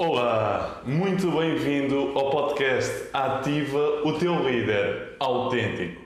Olá, muito bem-vindo ao podcast Ativa o Teu Líder Autêntico.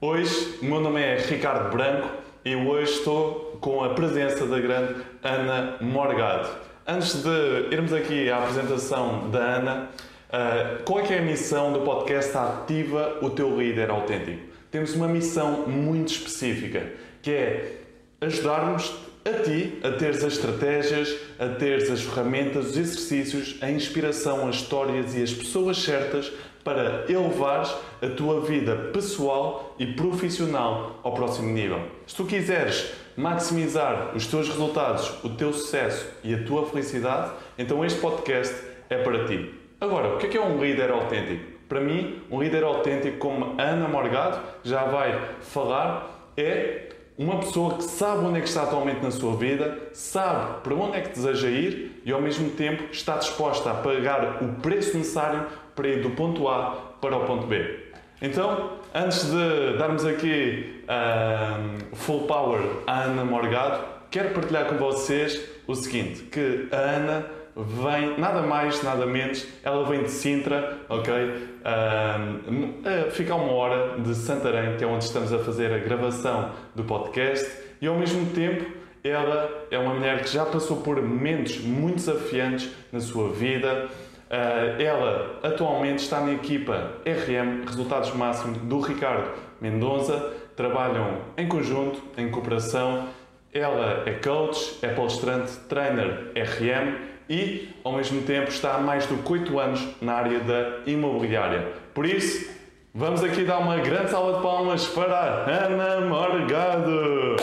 Hoje, meu nome é Ricardo Branco e hoje estou com a presença da grande Ana Morgado. Antes de irmos aqui à apresentação da Ana, uh, qual é, é a missão do podcast Ativa o Teu Líder Autêntico? Temos uma missão muito específica, que é ajudar-nos a ti a teres as estratégias, a teres as ferramentas, os exercícios, a inspiração, as histórias e as pessoas certas para elevares a tua vida pessoal e profissional ao próximo nível. Se tu quiseres maximizar os teus resultados, o teu sucesso e a tua felicidade, então este podcast é para ti. Agora, o que é, que é um líder autêntico? Para mim, um líder autêntico, como Ana Morgado já vai falar, é uma pessoa que sabe onde é que está atualmente na sua vida, sabe para onde é que deseja ir e ao mesmo tempo está disposta a pagar o preço necessário para ir do ponto A para o ponto B. Então, antes de darmos aqui uh, full power à Ana Morgado, quero partilhar com vocês o seguinte, que a Ana vem, nada mais, nada menos, ela vem de Sintra, ok? Uh, fica a uma hora de Santarém, que é onde estamos a fazer a gravação do podcast, e ao mesmo tempo ela é uma mulher que já passou por momentos muito desafiantes na sua vida. Uh, ela atualmente está na equipa RM, Resultados Máximos, do Ricardo Mendonça. Trabalham em conjunto, em cooperação. Ela é coach, é palestrante, trainer RM e, ao mesmo tempo, está há mais do que 8 anos na área da imobiliária. Por isso, vamos aqui dar uma grande salva de palmas para Ana Morgado.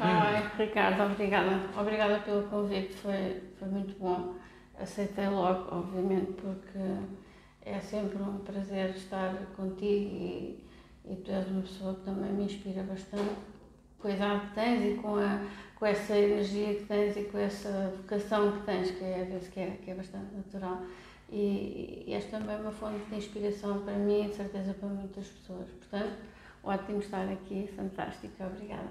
Ai, Ricardo, obrigada. Obrigada pelo convite, foi, foi muito bom. Aceitei logo, obviamente, porque é sempre um prazer estar contigo e, e tu és uma pessoa que também me inspira bastante idade que tens e com, a, com essa energia que tens e com essa vocação que tens, que é, que é, que é bastante natural. E, e também uma fonte de inspiração para mim e de certeza para muitas pessoas. Portanto, ótimo estar aqui, fantástico, obrigada.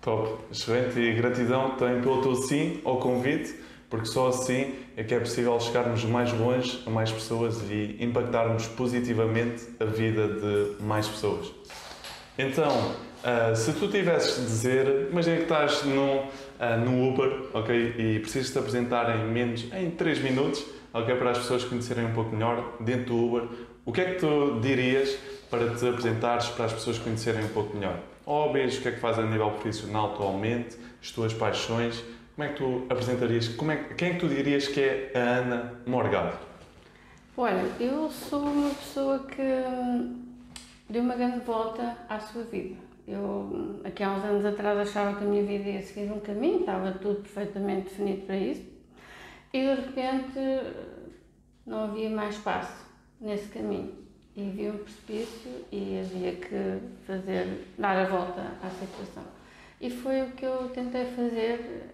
Top, excelente e gratidão também pelo teu sim ao convite, porque só assim é que é possível chegarmos mais longe a mais pessoas e impactarmos positivamente a vida de mais pessoas. Então, Uh, se tu tivesses de dizer, imagina que estás num, uh, num Uber, ok, e precisas te apresentar em menos, em 3 minutos, ok, para as pessoas conhecerem um pouco melhor dentro do Uber, o que é que tu dirias para te apresentares para as pessoas conhecerem um pouco melhor? Hobbies, o que é que fazes a nível profissional atualmente, as tuas paixões, como é que tu apresentarias, como é, quem é que tu dirias que é a Ana Morgado? Olha, eu sou uma pessoa que deu uma grande volta à sua vida eu, aqui há uns anos atrás, achava que a minha vida ia seguir um caminho, estava tudo perfeitamente definido para isso, e de repente não havia mais espaço nesse caminho. E vi um precipício e havia que fazer, dar a volta à situação. E foi o que eu tentei fazer.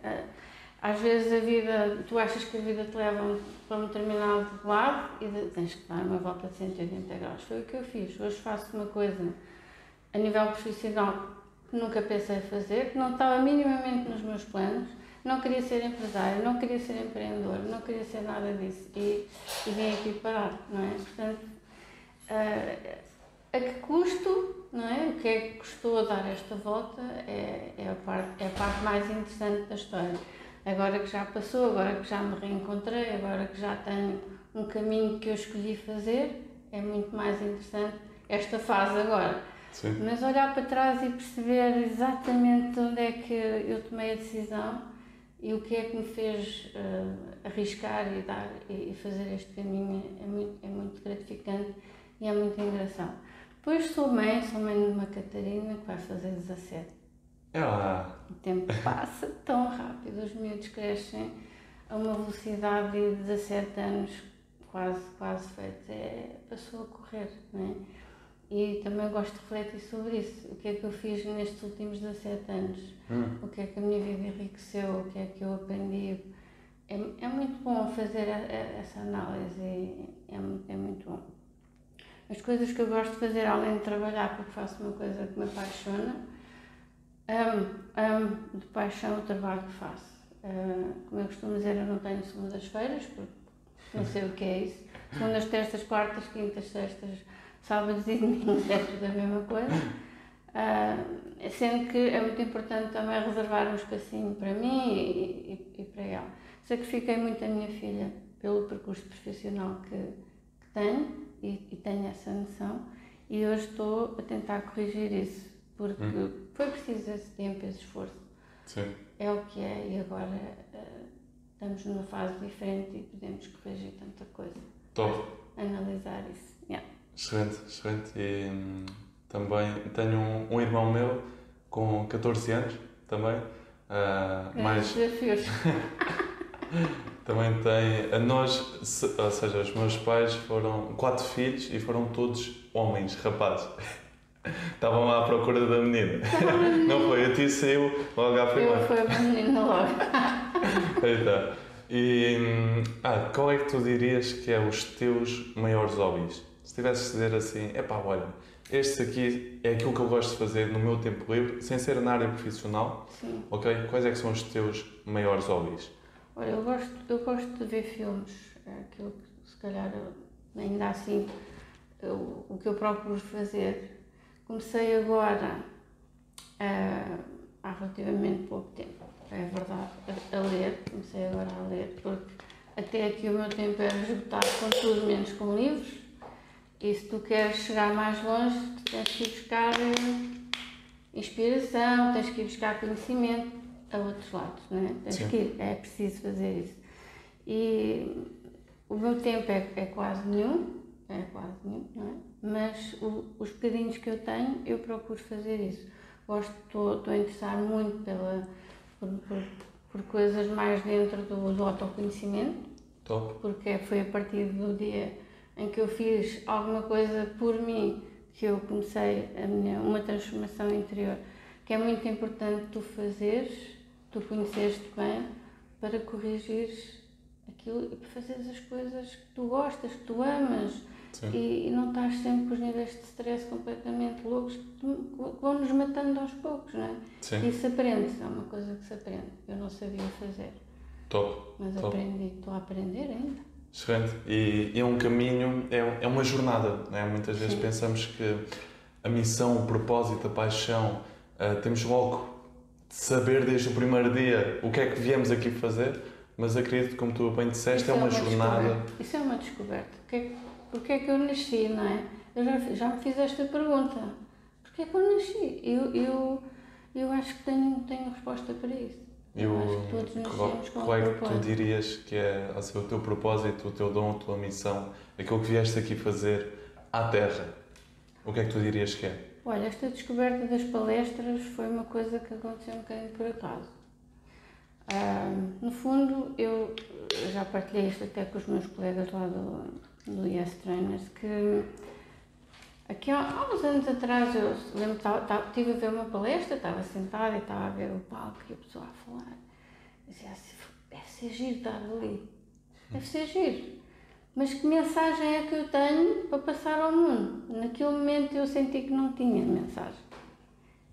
Às vezes a vida, tu achas que a vida te leva para um determinado lado e tens que dar uma volta de 180 graus. Foi o que eu fiz. Hoje faço uma coisa a nível profissional que nunca pensei fazer, que não estava minimamente nos meus planos. Não queria ser empresário, não queria ser empreendedor, não queria ser nada disso. E, e vim aqui parar, não é? Portanto, uh, a que custo, não é? O que é que custou dar esta volta é, é, a parte, é a parte mais interessante da história. Agora que já passou, agora que já me reencontrei, agora que já tenho um caminho que eu escolhi fazer, é muito mais interessante esta fase agora. Sim. Mas olhar para trás e perceber exatamente onde é que eu tomei a decisão e o que é que me fez uh, arriscar e dar e, fazer este caminho é muito, é muito gratificante e é muito engraçado. Depois sou mãe, sou mãe de uma Catarina que vai fazer 17. É lá. O tempo passa tão rápido, os miúdos crescem a uma velocidade de 17 anos quase, quase feito. É, passou a correr, não é? E também gosto de refletir sobre isso. O que é que eu fiz nestes últimos 17 anos? Hum. O que é que a minha vida enriqueceu? O que é que eu aprendi? É, é muito bom fazer a, a, essa análise. É, é muito bom. As coisas que eu gosto de fazer, além de trabalhar, porque faço uma coisa que me apaixona, amo, amo de paixão o trabalho que faço. Uh, como eu costumo dizer, eu não tenho segundas-feiras, porque não sei o que é isso. Segundas, terças, quartas, quintas, sextas, sábados e domingos é tudo a mesma coisa. Uh, sendo que é muito importante também reservar um espacinho para mim e, e, e para ela. Sacrifiquei muito a minha filha pelo percurso profissional que, que tenho e, e, tenho essa noção e hoje estou a tentar corrigir isso porque hum. foi preciso esse tempo, esse esforço. Sim. É o que é e agora uh, estamos numa fase diferente e podemos corrigir tanta coisa. Top. Analisar isso. Excelente, excelente. E hum, também tenho um, um, irmão meu com 14 anos também. Uh, mais... desafios. também tem. A nós, ou seja, os meus pais foram quatro filhos e foram todos homens, rapazes. Estavam lá à procura da menina. Não foi, a ti saiu logo à primeira. Eu fui a menina logo. Aí está. E hum, ah, qual é que tu dirias que é os teus maiores hobbies? Se tivesse de dizer assim, é pá, olha, este aqui é aquilo que eu gosto de fazer no meu tempo livre, sem ser na área profissional, Sim. ok? Quais é que são os teus maiores hobbies? Olha, eu gosto, eu gosto de ver filmes, é aquilo que se calhar ainda assim eu, o que eu procuro fazer. Comecei agora uh, há relativamente pouco tempo, é verdade, a, a, ler, comecei agora a ler, porque até aqui o meu tempo era esgotado com tudo menos com livros. E se tu queres chegar mais longe, tens que ir buscar uh, inspiração, tens que ir buscar conhecimento a outros lados, não é? Tens que ir, é preciso fazer isso. E o meu tempo é, é quase nenhum, é quase nenhum, não é? Mas o, os bocadinhos que eu tenho, eu procuro fazer isso. Gosto, estou a interessar muito pela, por, por, por, coisas mais dentro do, do autoconhecimento. Top. Porque foi a partir do dia em que eu fiz alguma coisa por mim que eu comecei a minha, uma transformação interior que é muito importante tu fazeres tu conheceste bem para corrigir aquilo e para fazeres as coisas que tu gostas, que tu amas e, e, não estás sempre com os níveis de stress completamente loucos que, vão nos matando aos poucos, não é? Sim. Isso aprende-se, é uma coisa que se aprende. Eu não sabia fazer. Top. Mas Top. aprendi, estou a aprender ainda. Excelente. E, é um caminho, é, é uma jornada, não é? Muitas vezes Sim. pensamos que a missão, o propósito, a paixão, uh, temos logo saber desde o primeiro dia o que é que viemos aqui fazer, mas acredito, como tu bem disseste, é, uma, é uma jornada. Descoberta. Isso é uma descoberta. Porquê é que eu nasci, não é? Eu já, já me fiz esta pergunta. Porquê é que eu nasci? Eu, eu, eu acho que tenho, tenho resposta para isso. Nascemos com Qual é que tu dirias que é assim, o teu propósito, o teu dom, a tua missão, aquilo que vieste aqui fazer à Terra? O que é que tu dirias que é? Olha, esta descoberta das palestras foi uma coisa que aconteceu um bocadinho por acaso. no fundo, eu já partilhei isto até com os meus colegas lá do, do Yes Trainers, que aqui há, há uns anos atrás eu lembro que estive a ver uma palestra, estava sentada e estava a ver o palco e a pessoa a falar. Dizia assim, deve ser giro estar ali, deve ser giro. Mas que mensagem é que eu tenho para passar ao mundo? Naquele momento eu senti que não tinha mensagem.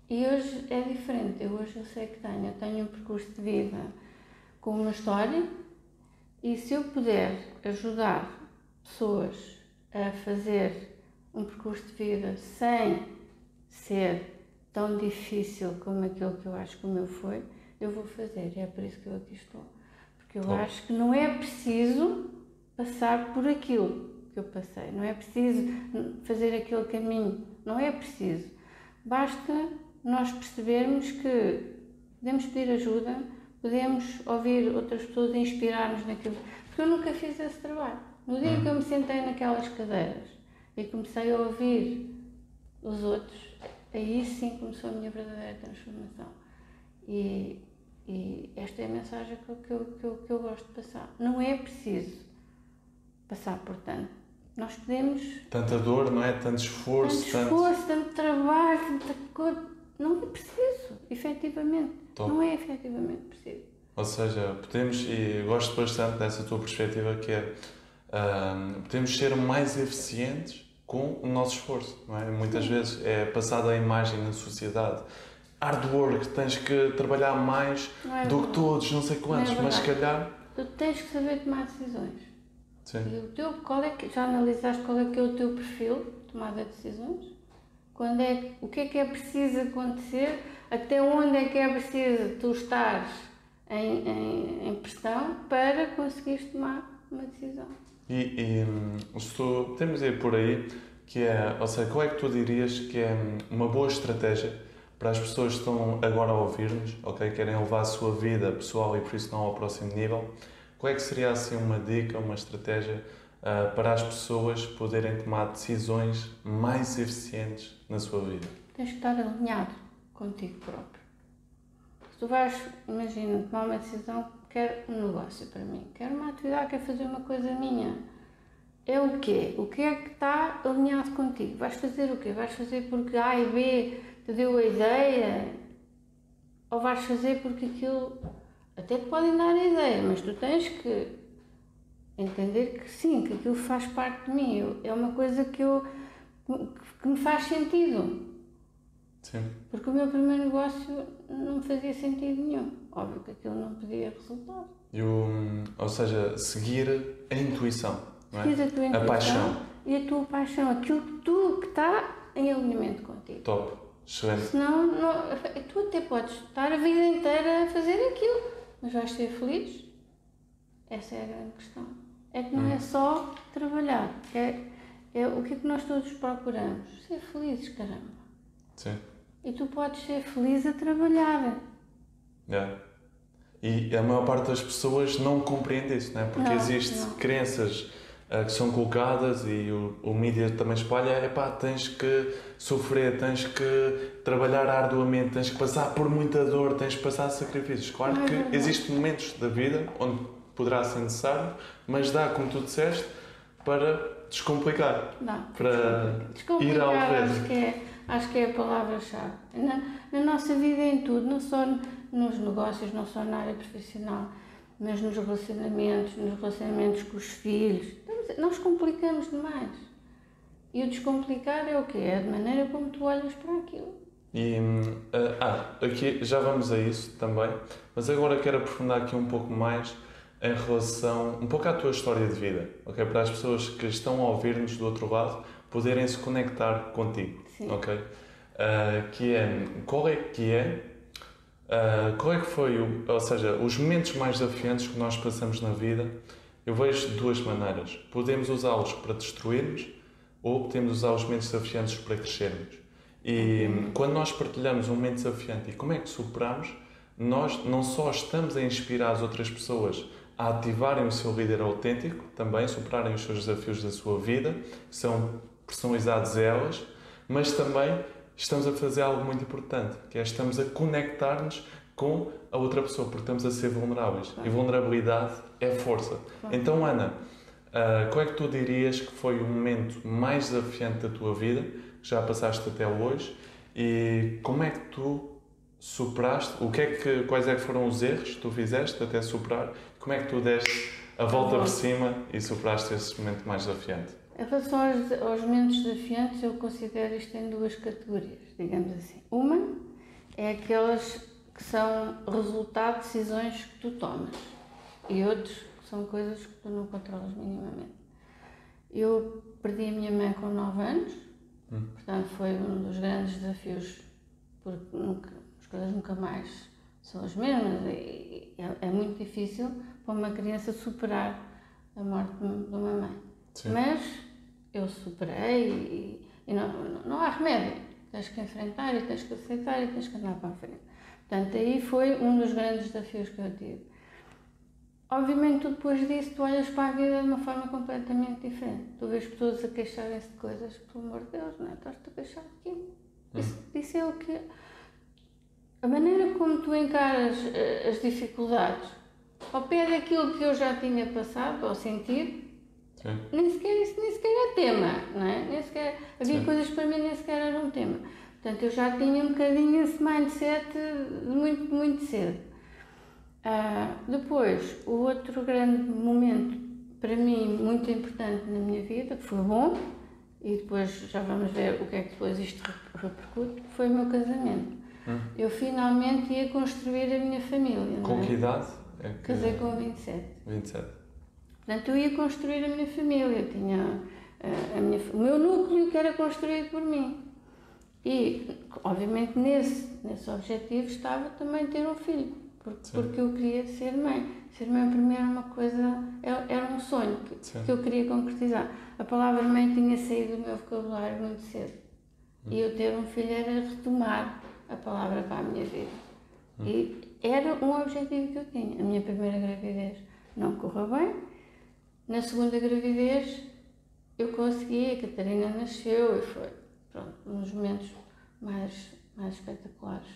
E hoje é diferente. Eu hoje eu sei que tenho. Eu tenho um percurso de vida com uma história e se eu puder ajudar pessoas a fazer um percurso de vida sem ser tão difícil como aquele que eu acho que o meu foi, eu vou fazer. E é por isso que eu aqui estou. Porque eu acho que não é preciso passar por aquilo que eu passei. Não é preciso fazer aquele caminho. Não é preciso. Basta nós percebermos que podemos pedir ajuda, podemos ouvir outras pessoas e inspirar-nos naquilo. Porque eu nunca fiz esse trabalho. No dia que eu me sentei naquelas cadeiras e comecei a ouvir os outros, aí sim começou a minha verdadeira transformação. E, e esta é a mensagem que eu, que, eu, que, eu, que eu gosto de passar. Não é preciso passar por tanto. Nós podemos. Tanta dor, não é? Tanto esforço. Tanto esforço, tanto, tanto trabalho, tanta coisa. Não é preciso, efetivamente. Top. Não é efetivamente preciso. Ou seja, podemos, e gosto bastante dessa tua perspectiva, que é. Um, podemos ser mais eficientes com o nosso esforço, não é? Muitas vezes é passada a imagem na sociedade. hard work, tens que trabalhar mais é do que todos, não sei quantos, Não é mas se calhar. Tu tens que saber tomar decisões. Sim. E o teu, qual é que, já analisaste qual é que é o teu perfil de tomada de decisões? Quando é, o que é que é preciso acontecer? Até onde é que é preciso tu estares em, em, em pressão para conseguires tomar uma decisão? E, e hum, tu, podemos ir por aí, que é, ou seja, qual é que tu dirias que é hum, uma boa estratégia para as pessoas que estão agora a ouvir-nos, ok, querem levar a sua vida pessoal e não ao próximo nível, qual é que seria assim uma dica, uma estratégia ah, para as pessoas poderem tomar decisões mais eficientes na sua vida? Tens que estar alinhado contigo próprio. Se tu vais, imagina, tomar uma decisão, quero um negócio para mim, quero uma atividade, quero fazer uma coisa minha. É o quê? O que é que está alinhado contigo? Vais fazer o quê? Vais fazer porque A e B te deu a ideia? Ou vais fazer porque aquilo. Até te podem dar a ideia, mas tu tens que entender que sim, que aquilo faz parte de mim. Eu- é uma coisa que, eu, que me faz sentido. Sim. Porque o meu primeiro negócio não me fazia sentido nenhum. Óbvio que aquilo não podia resultar. E o, hum, ou seja, seguir a intuição, não é? A tua intuição paixão. e a tua paixão, aquilo que tu que está em alinhamento contigo. Top, excelente. Senão, não, tu até podes estar a vida inteira a fazer aquilo, mas vais ser feliz? Essa é a grande questão. É que não é só trabalhar, é, é o que é que nós todos procuramos? Ser felizes, caramba. Sim. E tu podes ser feliz a trabalhar. É. E a maior parte das pessoas não compreende isso, né? porque existem crenças ah, que são colocadas e o, o mídia também espalha, é pá, tens que sofrer, tens que trabalhar arduamente, tens que passar por muita dor, tens que passar sacrifícios. Claro Não que verdade. existem momentos da vida onde poderá ser necessário, mas dá, como tu disseste, para descomplicar. Dá. Para Descomplicar, ir ao acho que é, acho que é a palavra-chave. Na, na nossa vida em tudo, não só nos negócios, não só na área profissional, mas nos relacionamentos, nos relacionamentos com os filhos. Estamos- Nós complicamos demais. E o descomplicar é o quê? É a maneira como tu olhas para aquilo. E, hum, ah, aqui já vamos a isso também, mas agora quero aprofundar aqui um pouco mais em relação, um pouco à tua história de vida, ok? Para as pessoas que estão a ouvir-nos do outro lado poderem se conectar contigo, Sim. ok? Ah, que é, qual é que é, ah, qual é que foi, o, ou seja, os momentos mais desafiantes que nós passamos na vida, eu vejo de duas maneiras. Podemos usá-los para destruirmos ou podemos usar os momentos desafiantes para crescermos. E quando nós partilhamos um momento desafiante e como é que superamos, nós não só estamos a inspirar as outras pessoas a ativarem o seu líder autêntico, também superarem os seus desafios da sua vida, que são personalizados a elas, mas também estamos a fazer algo muito importante, que é estamos a conectar-nos com a outra pessoa, porque estamos a ser vulneráveis. E vulnerabilidade é força. Então, Ana, ah, qual é que tu dirias que foi o momento mais desafiante da tua vida, que já passaste até hoje, e como é que tu superaste, o que é que, quais é que foram os erros que tu fizeste até superar, como é que tu deste a volta por cima e superaste esse momento mais desafiante? Em relação aos, aos momentos desafiantes, eu considero isto em duas categorias, digamos assim. Uma é aquelas que são resultado de decisões que tu tomas e outros que são coisas que tu não controlas minimamente. Eu perdi a minha mãe com 9 anos, portanto foi um dos grandes desafios, porque nunca, as coisas nunca mais são as mesmas e é, é muito difícil para uma criança superar a morte de uma mãe. Sim. Mas eu superei e, e não, não, há remédio. Tens que enfrentar e tens que aceitar e tens que andar para a frente. Portanto, aí foi um dos grandes desafios que eu tive. Obviamente, tu depois disso, tu olhas para a vida de uma forma completamente diferente. Tu vês pessoas a queixarem-se de coisas, pelo amor de Deus, não é? Estás-te a queixar de quê? Isso, isso é o que. A maneira como tu encaras eh, as dificuldades ao pé daquilo que eu já tinha passado ou sentido, Sim. nem sequer, isso nem sequer é tema, não é? Nem sequer, havia Sim. coisas para mim nem sequer eram tema. Portanto, eu já tinha um bocadinho esse mindset muito, muito cedo. Ah, depois, o outro grande momento, para mim, muito importante na minha vida, que foi bom, e depois já vamos ver o que é que depois isto re- repercute, foi o meu casamento. Hum. Eu finalmente ia construir a minha família. Com é? que idade? É que... Casei com 27. 27. Portanto, eu ia construir a minha família. Eu tinha uh, a minha, o meu núcleo que era construído por mim. E, obviamente, nesse, nesse objetivo estava também ter um filho, porque, porque eu queria ser mãe. Ser mãe para mim era uma coisa, era, era um sonho que, que, eu queria concretizar. A palavra mãe tinha saído do meu vocabulário muito cedo. Hum. E eu ter um filho era retomar a palavra para a minha vida. Hum. E era um objetivo que eu tinha. A minha primeira gravidez não correu bem. Na segunda gravidez eu consegui, a Catarina nasceu e foi pronto, um dos momentos mais, mais espetaculares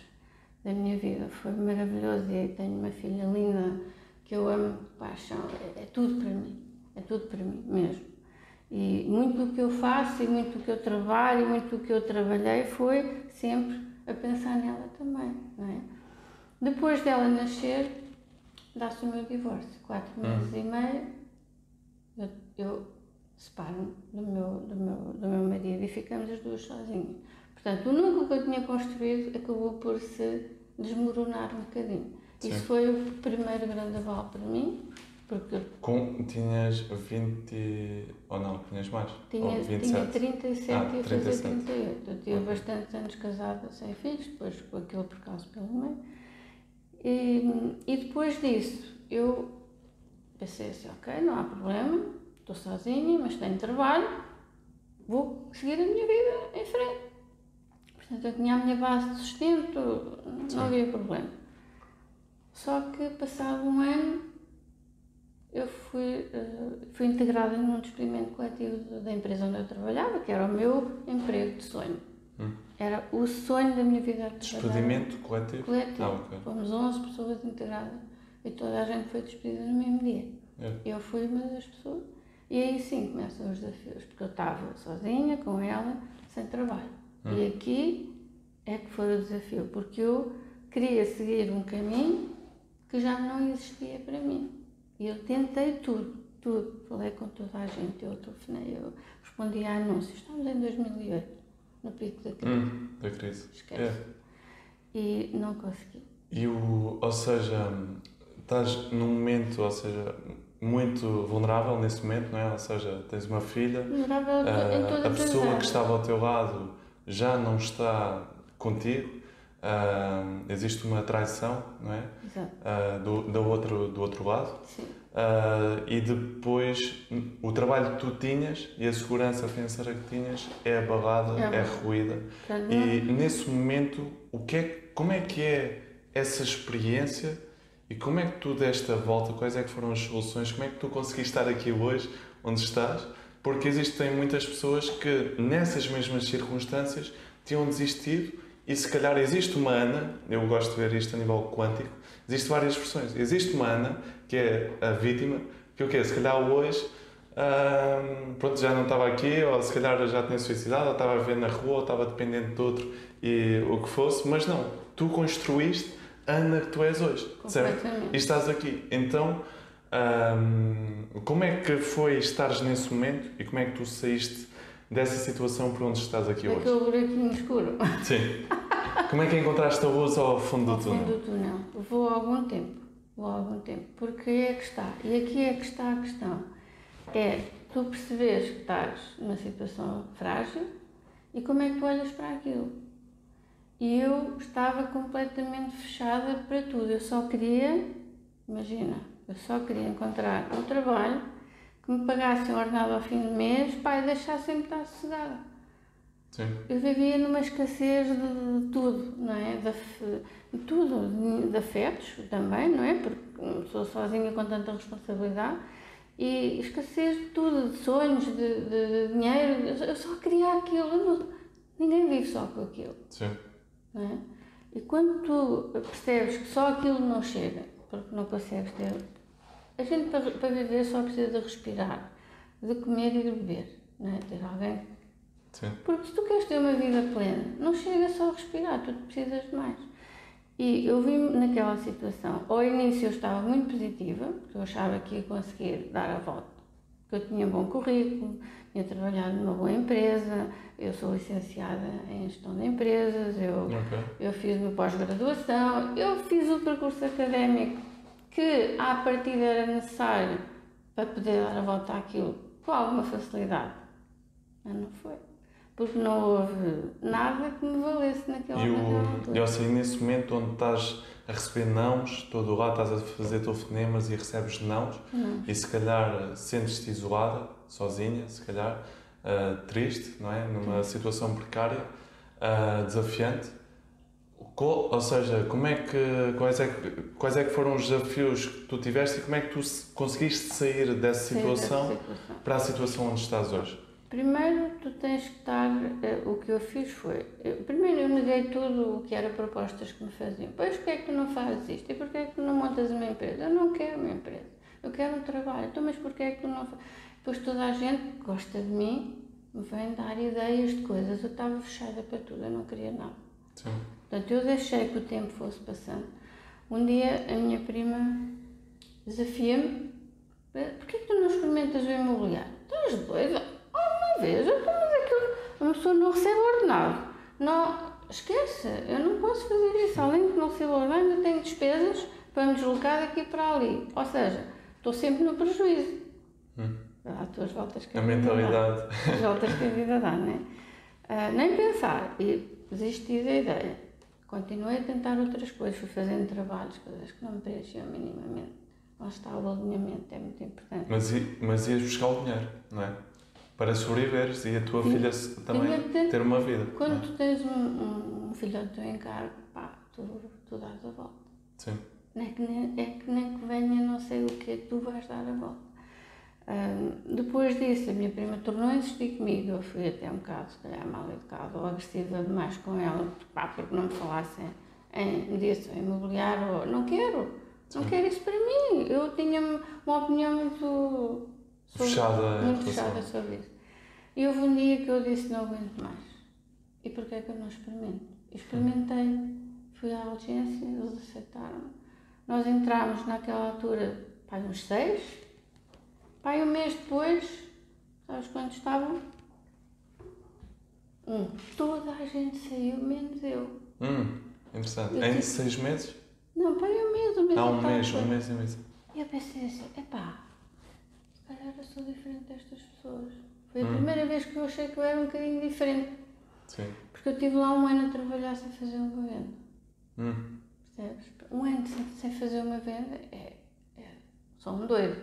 da minha vida. Foi maravilhoso e tenho uma filha linda que eu amo de paixão. É, é tudo para mim, é tudo para mim mesmo. E muito do que eu faço e muito do que eu trabalho e muito do que eu trabalhei foi sempre a pensar nela também, não é? Depois dela nascer, dá-se o meu divórcio. Quatro meses hum. e meio, eu, separo-me do meu, do, meu, do meu marido e ficamos as duas sozinhas. Portanto, o núcleo que eu tinha construído acabou por se desmoronar um bocadinho. Sim. Isso foi o primeiro grande aval para mim. Porque Com, tinhas 20 ou não? Tinhas mais? Tinha, ou 27? tinha 37 ah, e ia fazer 38. Eu tive okay. bastantes anos casada sem filhos, depois com aquele percalço pelo meio. E, e depois disso, eu pensei assim: ok, não há problema, estou sozinha, mas tenho trabalho, vou seguir a minha vida em frente. Portanto, eu tinha a minha base de sustento, não Sim. havia problema. Só que, passado um ano, eu fui, uh, fui integrada num despedimento coletivo da empresa onde eu trabalhava, que era o meu emprego de sonho. Hum. Era o sonho da minha vida. Despedimento coletivo? Coletivo. Ah, okay. Fomos 11 pessoas integradas e toda a gente foi despedida no mesmo dia. É. Eu fui uma das pessoas. E aí sim começam os desafios, porque eu estava sozinha, com ela, sem trabalho. Hum. E aqui é que foi o desafio, porque eu queria seguir um caminho que já não existia para mim. E eu tentei tudo, tudo. Falei com toda a gente, eu telefonei, eu respondi a anúncios. Estamos em 2008, no pico da crise. Hum, da crise. Esquece. É. E não consegui. E o, ou seja, estás num momento, ou seja, muito vulnerável nesse momento, não é? Ou seja, tens uma filha, uh, a pessoa que estava ao teu lado já não está contigo, uh, existe uma traição, não é? Uh, do, do, outro, do outro lado. E depois o trabalho que tu tinhas e a segurança financeira que tinhas é abalada, é, é ruída. E nesse momento, o que é, como é que é essa experiência e como é que tu deste a volta? Quais é que foram as soluções? Como é que tu conseguiste estar aqui hoje, onde estás? Porque existem muitas pessoas que nessas mesmas circunstâncias tinham desistido e se calhar existe uma Ana, eu gosto de ver isto a nível quântico, existem várias versões. Existe uma Ana, que é a vítima, que o quê? Se calhar hoje hum, pronto, já não estava aqui, ou se calhar já tinha suicidado, ou estava a ver na rua, ou estava dependente de outro e o que fosse, mas não, tu construíste Ana que tu és hoje, certo? E estás aqui. Então, hum, como é que foi estares nesse momento e como é que tu saíste dessa situação por onde estás aqui hoje? Aquele buraquinho escuro. Sim. Como é que encontraste a luz ao fundo do ao túnel? Ao fundo do túnel. Vou há algum tempo. Vou há algum tempo. Porque é que está. E aqui é que está a questão. É tu perceberes que estás numa situação frágil e como é que tu olhas para aquilo. E eu estava completamente fechada para tudo. Eu só queria, imagina, eu só queria encontrar um trabalho que me pagassem ordenado ao fim do mês, pai, deixassem-me estar sossegada. Sim. Eu vivia numa escassez de, de tudo, não é? De, de tudo, de afetos também, não é? Porque sou sozinha com tanta responsabilidade e escassez de tudo, de sonhos, de, de, de dinheiro. Eu só queria aquilo. Não, ninguém vive só com aquilo. Sim. É? E quando tu percebes que só aquilo não chega, porque não consegues ter a gente, para, para viver, só precisa de respirar, de comer e de beber, não é? Ter alguém. Sim. Porque se tu queres ter uma vida plena, não chega só a respirar, tu precisas de mais. E eu vi naquela situação. Ao início eu estava muito positiva, porque eu achava que ia conseguir dar a volta que eu tinha bom currículo, tinha trabalhado numa boa empresa, eu sou licenciada em gestão de empresas, eu, Ok. eu fiz uma pós-graduação, eu fiz o percurso académico que à partida era necessário para poder dar a volta àquilo com alguma facilidade. Mas não foi. Porque não houve nada que me valesse naquela, E, naquela o, altura. e ou seja, nesse momento onde estás a receber nãos, todo o lado estás a fazer telefonemas e recebes nãos, Não. e se calhar sentes-te isolada, sozinha, se calhar, ah, triste, não é? Numa situação precária, ah, desafiante. Co- Ou seja, como é que, quais, é que, quais é que foram os desafios que tu tiveste e como é que tu se- conseguiste sair dessa Sair situação situação. para a situação onde estás hoje? Primeiro, tu tens que estar. eh, o que eu fiz foi. eu- primeiro, eu neguei tudo o que era propostas que me faziam. Pois, porquê é que tu não fazes isto? E porquê é que tu não montas uma empresa? Eu não quero uma empresa. Eu quero um trabalho. Então, mas porquê é que tu não fazes? Depois, toda a gente que gosta de mim me vem dar ideias de coisas. Eu estava fechada para tudo, eu não queria nada. Sim. Portanto, eu deixei que o tempo fosse passando. Um dia, a minha prima desafia-me: porquê que tu não experimentas o imobiliário? Estás doida? Uma vez, eu estou mas aquilo. Uma pessoa não recebe ordenado. Não, esquece, eu não posso fazer isso. Além de não recebo ordenado, ainda tenho despesas para me deslocar daqui para ali. Ou seja, estou sempre no prejuízo. Há as tuas voltas que A dá. mentalidade. As voltas que a vida dá, não é? Ah, nem pensar. E desisti da ideia. Continuei a tentar outras coisas, fui fazendo trabalhos, coisas que não me preenchiam minimamente. Lá está o alinhamento, é muito importante. Mas, mas ias buscar o dinheiro, não é? Para sobreviveres e a tua Sim. filha também ter- uma vida. não Quando é? tu tens um, um, um filho ao teu encargo, pá, tu, tu dás a volta. Sim. Não é que nem, é que nem que venha não sei o que tu vais dar a volta. Depois disso, a minha prima tornou a insistir comigo. Eu fui até um bocado, se calhar, mal educada ou agressiva demais com ela, pá, porque não me falassem em mediação imobiliária ou não quero, não quero isso para mim. Eu tinha uma opinião muito sobre- Fechada em muito fechada sobre isso. E houve um dia que eu disse: não aguento mais. E porquê é que eu não experimento? Experimentei, fui à audiência, eles aceitaram. Nós entramos naquela altura, pai, uns seis. Pai, um mês depois, sabes quantos estavam? Um. Toda a gente saiu, menos eu. Hum, interessante. Eu Em seis meses? Não, pai, um mês, um mês. Um mês, um mês e mês. E eu pensei assim, epá, se calhar eu sou diferente destas pessoas. Foi a Hum. primeira vez que eu achei que eu era um bocadinho diferente. Sim. Porque eu tive lá um ano a trabalhar sem fazer uma venda. Hum, Percebes? Um ano sem, sem fazer uma venda é, é só um doido.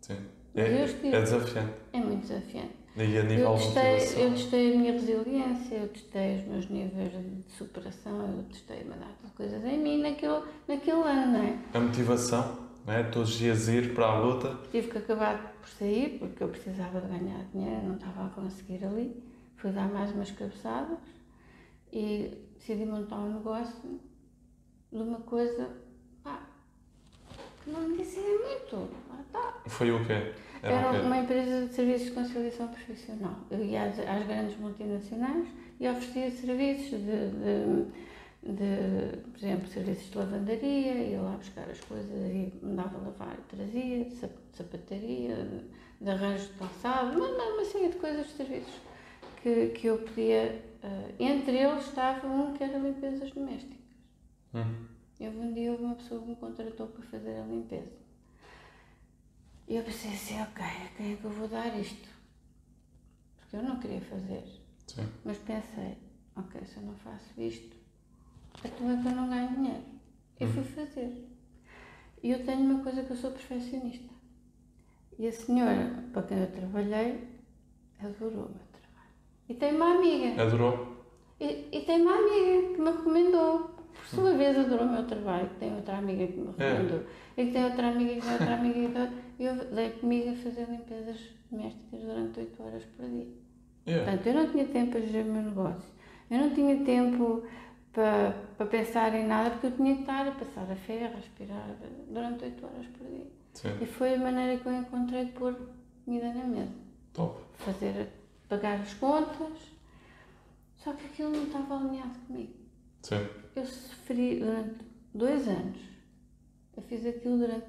sim. É, é desafiante. É muito desafiante. E a nível Eu testei, eu testei a minha resiliência, eu testei os meus níveis de superação, eu testei uma data de coisas em mim naquele, naquele ano, não é? A motivação, não é? Todos os dias ir para a luta. Tive que acabar por sair porque eu precisava de ganhar dinheiro, não estava a conseguir ali. Fui dar mais umas cabeçadas e decidi montar um negócio de uma coisa não me dizia muito. Lá está. Foi o quê? Era, Era o quê? uma empresa de serviços de conciliação profissional. Eu ia às, às grandes multinacionais e oferecia serviços de, de, de, por exemplo, serviços de lavandaria, ia lá buscar as coisas e mandava lavar e trazia, de sap- de sapataria, de, arranjo de calçado, uma, uma série de coisas, de serviços que, que eu podia. eh, entre eles estava um que era limpezas domésticas. Hum, Eu um dia houve uma pessoa que me contratou para fazer a limpeza. E eu pensei assim, ok, a quem é que eu vou dar isto? Porque eu não queria fazer. sim. Mas pensei, ok, se eu não faço isto, então é que eu não ganho dinheiro. E fui fazer. E eu tenho uma coisa que eu sou perfeccionista. E a senhora para quem eu trabalhei adorou o meu trabalho. E tem uma amiga. Adorou? E, e tem uma amiga que me recomendou. Por sua vez adorou o meu trabalho, que tem outra amiga que me recomendou. E que tem outra amiga que tem outra amiga tem outra. E eu dei comigo a fazer limpezas domésticas durante 8 horas por dia. Yeah. Portanto, eu não tinha tempo para gerir o meu negócio. Eu não tinha tempo para, para pensar em nada, porque eu tinha que estar a passar a ferro, a respirar durante 8 horas por dia. Sim. E foi a maneira que eu encontrei de pôr comida na mesa Top. fazer, pagar as contas, só que aquilo não estava alinhado comigo. Sim. Eu sofri durante dois anos. Eu fiz aquilo durante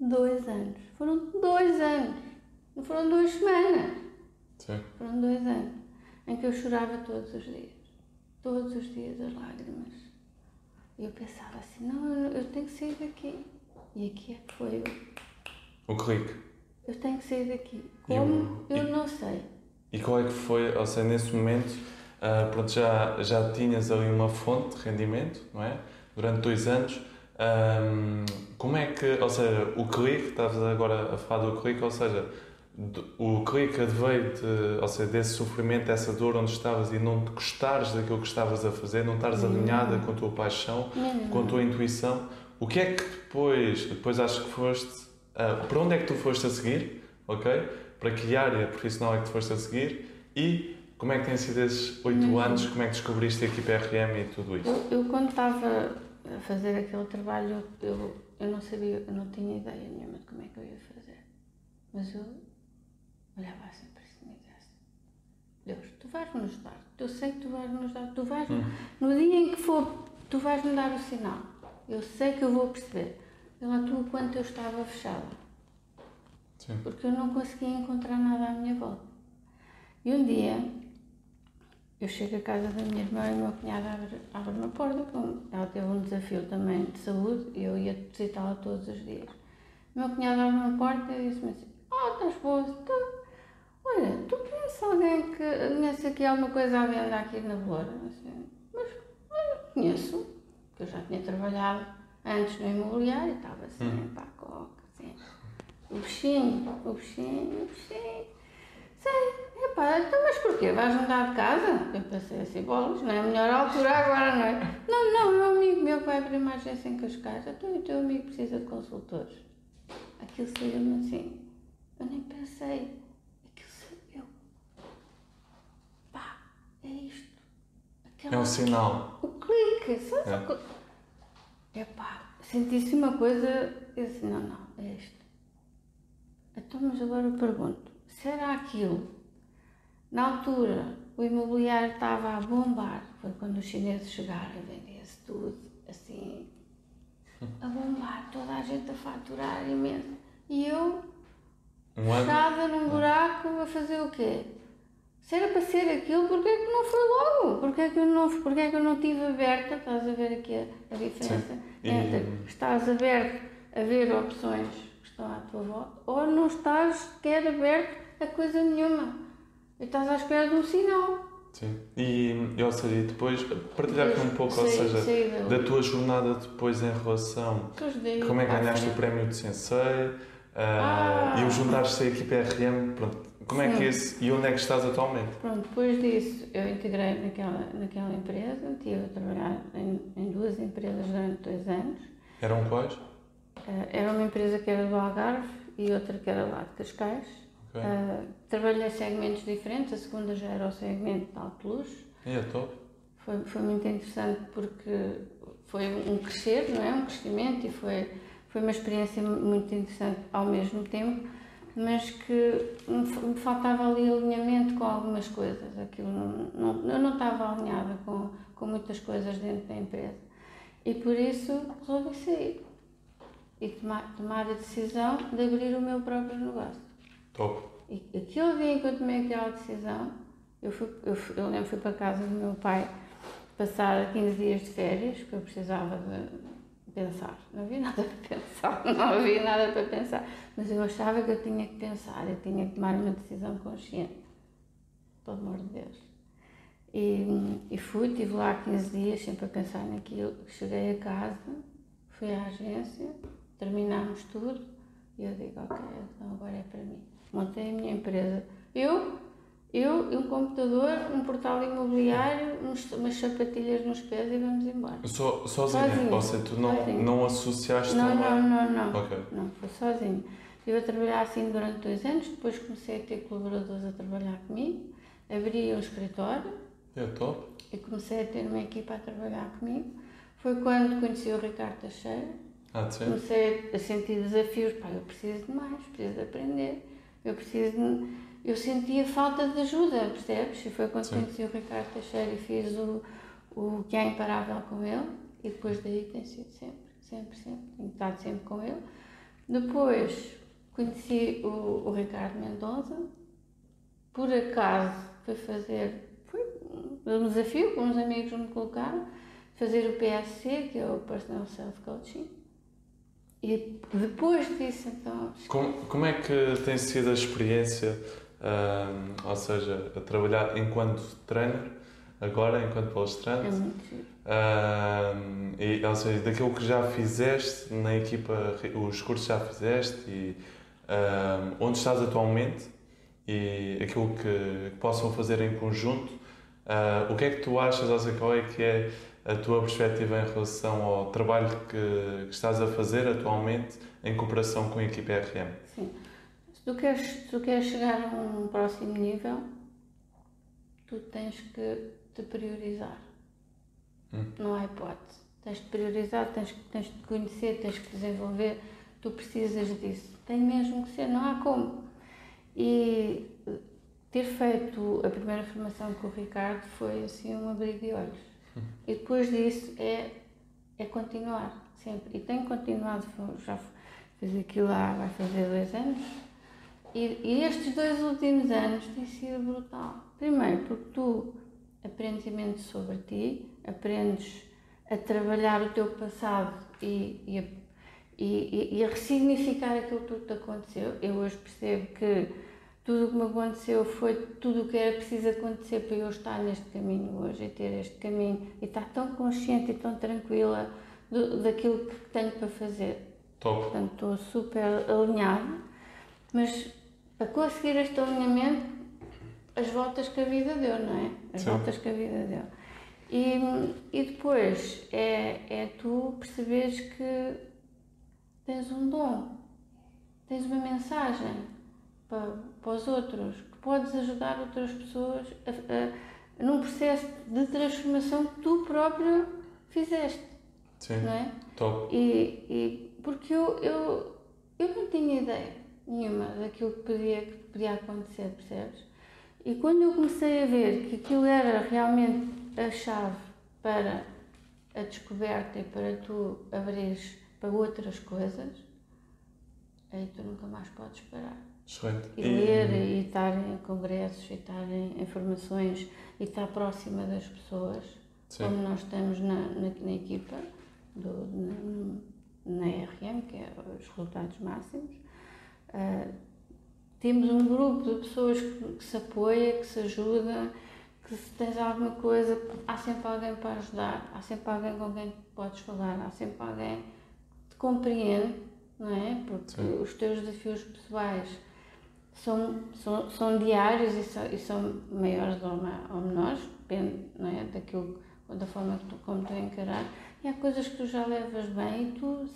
dois anos. Foram dois anos. Não foram duas semanas, Sim. foram dois anos, em que eu chorava todos os dias. Todos os dias as lágrimas. E eu pensava assim, não, eu, tenho que sair daqui. E aqui é que foi eu. O clique. Eu tenho que sair daqui. E Como? o- eu e- não sei. E qual é que foi, ou seja, nesse momento, ah, pronto, já, já tinhas ali uma fonte de rendimento, não é? Durante dois anos. Ahm, como é que, ou seja, o clique, estavas agora a falar do clique, ou seja, do- o clique veio de, ou seja, desse sofrimento, dessa dor onde estavas e não te gostares daquilo que estavas a fazer, não estares alinhada com a tua paixão, Mesmo. com a tua intuição. O que é que depois, depois acho que foste, ah, para onde é que tu foste a seguir, ok? Para que área profissional é que tu foste a seguir e como é que têm sido esses oito Uhum. anos, como é que descobriste a equipa RM e tudo isso? Eu, eu quando estava a fazer aquele trabalho, eu, eu não sabia, eu não tinha ideia nenhuma de como é que eu ia fazer. Mas eu olhava assim para cima e dizia assim, Deus, tu vais-me ajudar, eu sei que tu vais-me ajudar, tu vais Hum. no dia em que for, tu vais-me dar o sinal. Eu sei que eu vou perceber. Ele atua o quanto eu estava fechada. Sim. porque eu não conseguia encontrar nada à minha volta. E um dia, eu chego à casa da minha irmã e o meu cunhado abre, abre uma porta, ela teve um desafio também de saúde e eu ia visitá-la todos os dias. O meu cunhado abre uma porta e disse-me assim, oh, estás boa, tá. Olha, tu conheces alguém que conhece aqui alguma coisa à venda aqui na Beloura? Assim, mas eu conheço, porque eu já tinha trabalhado antes no imobiliário, estava assim, Hum. pá, coca, assim. O bichinho, o bichinho, o bichinho. Sei, epá, então mas porquê? Vais mudar de casa? Eu pensei assim, bolas, não é a melhor altura agora, não é? Não, não, meu amigo meu que vai abrir uma agência em Cascais, então o teu amigo precisa de consultores. Aquilo saiu-me assim, eu nem pensei, aquilo saiu. Pá, é isto. Aquela É um sinal. o clique, sabe? É. Epá, senti-se uma coisa, eu disse, não, não, é isto. Então, mas agora eu pergunto, será aquilo, na altura, o imobiliário estava a bombar, foi quando os chineses chegaram e vendia-se tudo, assim, a bombar, toda a gente a faturar imenso. E eu, Um fechada num buraco, a fazer o quê? Se era para ser aquilo, porquê é que não foi logo? Porquê é que eu não, porquê é que eu não estive aberta? Estás a ver aqui a, a diferença Sim. E- entre estás aberto a ver opções que estão à tua volta ou não estás sequer aberto a coisa nenhuma. E estás à espera de um sinal. Sim. E, ou seja, e depois partilhar aqui um pouco, ou seja, sei da- tua jornada depois em relação dei como é que à ganhaste o prémio de Sensei ah, Ah. e o juntares-te à equipa RM, pronto, como é que Sim. esse, e onde é que estás atualmente? Pronto, depois disso eu integrei naquela, naquela empresa, estive a trabalhar em, em duas empresas durante dois anos. Eram quais? Eh, Era uma empresa que era do Algarve e outra que era lá de Cascais. Ok. Eh, trabalhei segmentos diferentes, a segunda já era o segmento de alto luxo. E é top. Foi, foi muito interessante porque foi um crescer, não é? Um crescimento e foi, foi uma experiência muito interessante ao mesmo tempo, mas que me faltava ali alinhamento com algumas coisas. Aquilo não, não, eu não estava alinhada com, com muitas coisas dentro da empresa. E por isso resolvi sair e tomar, tomar a decisão de abrir o meu próprio negócio. Top. E aquele dia em que eu tomei aquela decisão, eu, fui, eu, eu lembro fui para casa do meu pai passar 15 dias de férias, porque eu precisava de pensar. Não havia nada para pensar, não havia nada para pensar. Mas eu achava que eu tinha que pensar, eu tinha que tomar uma decisão consciente. Pelo amor de Deus. E, e fui, estive lá 15 dias sempre a pensar naquilo. Cheguei a casa, fui à agência, terminámos tudo e eu digo, ok, então agora é para mim. Montei a minha empresa. Eu, eu, um computador, um portal imobiliário, uns, umas sapatilhas nos pés e vamos embora. So, sozinha. Sozinha. Ou seja, tu não, Sozinha. não associaste Não, também. não, não, não. Ok. Não, foi sozinha. Estive a trabalhar assim durante dois anos, depois comecei a ter colaboradores a trabalhar comigo, abri um escritório É top. e comecei a ter uma equipa a trabalhar comigo. Foi quando conheci o Ricardo Teixeira, Ah, sim. comecei a sentir desafios, pá, eu preciso de mais, preciso de aprender, eu preciso de... Eu sentia falta de ajuda, percebes? E foi quando Sim. conheci o Ricardo Teixeira e fiz o, o que é imparável com ele, e depois daí tem sido sempre, sempre, sempre, tenho estado sempre com ele. Depois conheci o, o Ricardo Mendonça, por acaso foi fazer, foi um desafio que uns amigos me colocaram, fazer o PSC, que é o Personal Self Coaching. E depois disso, então. Como, como é que tem sido a experiência, um, ou seja, a trabalhar enquanto trainer, agora enquanto palestrante? É muito. Um, e, ou seja, daquilo que já fizeste na equipa, os cursos que já fizeste e um, onde estás atualmente e aquilo que, que possam fazer em conjunto, uh, o que é que tu achas, ou seja, qual é que é a tua perspectiva em relação ao trabalho que, que estás a fazer atualmente em cooperação com a equipa RM? Sim. Se tu queres, se tu queres chegar a um próximo nível, tu tens que te priorizar. Hum. Não há hipótese. Tens de priorizar, tens, tens de conhecer, tens de desenvolver. Tu precisas disso. Tem mesmo que ser, não há como. E ter feito a primeira formação com o Ricardo foi assim um abrir de olhos e depois disso é, é continuar, sempre. E tenho continuado, já fiz aquilo lá, vai fazer dois anos. E, e estes dois últimos anos têm sido brutal. Primeiro, porque tu aprendes imenso sobre ti, aprendes a trabalhar o teu passado e, e, a, e, e a ressignificar aquilo que te aconteceu. Eu hoje percebo que tudo o que me aconteceu foi tudo o que era preciso acontecer para eu estar neste caminho hoje e ter este caminho e estar tão consciente e tão tranquila do, daquilo que tenho para fazer. Top. Portanto, estou super alinhada, mas para conseguir este alinhamento, as voltas que a vida deu, não é? As Sim. voltas que a vida deu. E, e depois é, é tu perceberes que tens um dom, tens uma mensagem para, para os outros, que podes ajudar outras pessoas a, a, num processo de transformação que tu próprio fizeste. Sim. Não é? Top. E, e porque eu, eu, eu não tinha ideia nenhuma daquilo que podia, que podia acontecer, percebes? E quando eu comecei a ver que aquilo era realmente a chave para a descoberta e para tu abrires para outras coisas, aí tu nunca mais podes parar. Excelente. E, ler e estar em congressos e estar em, em formações e estar próxima das pessoas, Sim. como nós estamos na, na, na equipa do, na, na RM, que é os resultados máximos. Uh, temos um grupo de pessoas que, que, se apoia, que se ajuda, que se tens alguma coisa, há sempre alguém para ajudar, há sempre alguém com quem podes falar, há sempre alguém que te compreende, não é? Porque Sim. os teus desafios pessoais são, são, são diários e são, e são maiores ou, ou menores, depende não é, daquilo, da forma que tu, como tu encarar. E há coisas que tu já levas bem e tu,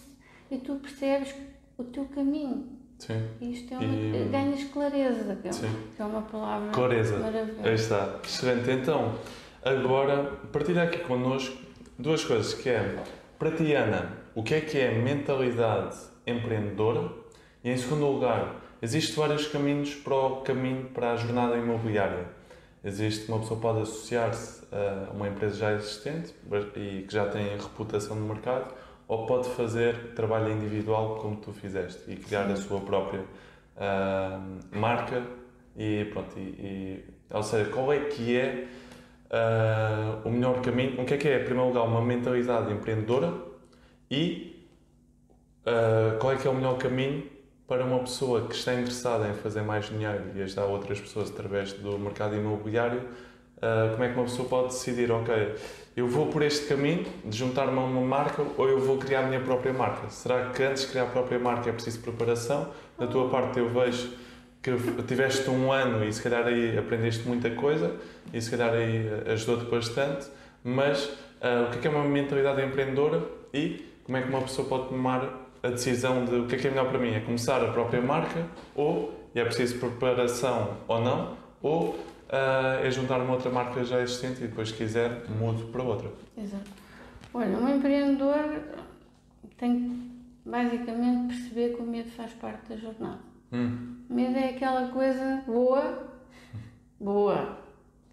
e tu percebes o teu caminho. Sim. E isto é uma, e... ganhas clareza, que é, uma, que é uma palavra clareza. maravilhosa. Aí está. Excelente. Então, agora, partilha aqui connosco duas coisas, que é, para ti, Ana, o que é que é mentalidade empreendedora? E em segundo lugar, Existem vários caminhos para o caminho para a jornada imobiliária. Existe uma pessoa pode associar-se a uma empresa já existente e que já tem reputação no mercado, ou pode fazer trabalho individual como tu fizeste e criar Sim. a sua própria uh, marca e pronto. E, e, ou seja, qual é que é uh, o melhor caminho? O que é que é, em primeiro lugar, uma mentalidade empreendedora e uh, qual é que é o melhor caminho para uma pessoa que está interessada em fazer mais dinheiro e ajudar outras pessoas através do mercado imobiliário, uh, como é que uma pessoa pode decidir, ok, eu vou por este caminho de juntar-me a uma marca ou eu vou criar a minha própria marca? Será que antes de criar a própria marca é preciso preparação? Da tua parte eu vejo que tiveste um ano e se calhar aí aprendeste muita coisa e se calhar aí ajudou-te bastante, mas uh, o que é, que é uma mentalidade empreendedora e como é que uma pessoa pode tomar a decisão de o que é que é melhor para mim, é começar a própria marca ou é preciso preparação ou não, ou uh, é juntar uma outra marca já existente e depois, se quiser, mudo para outra. Exato. Olha, um empreendedor tem que basicamente perceber que o medo faz parte da jornada. Hum. O medo é aquela coisa boa, boa.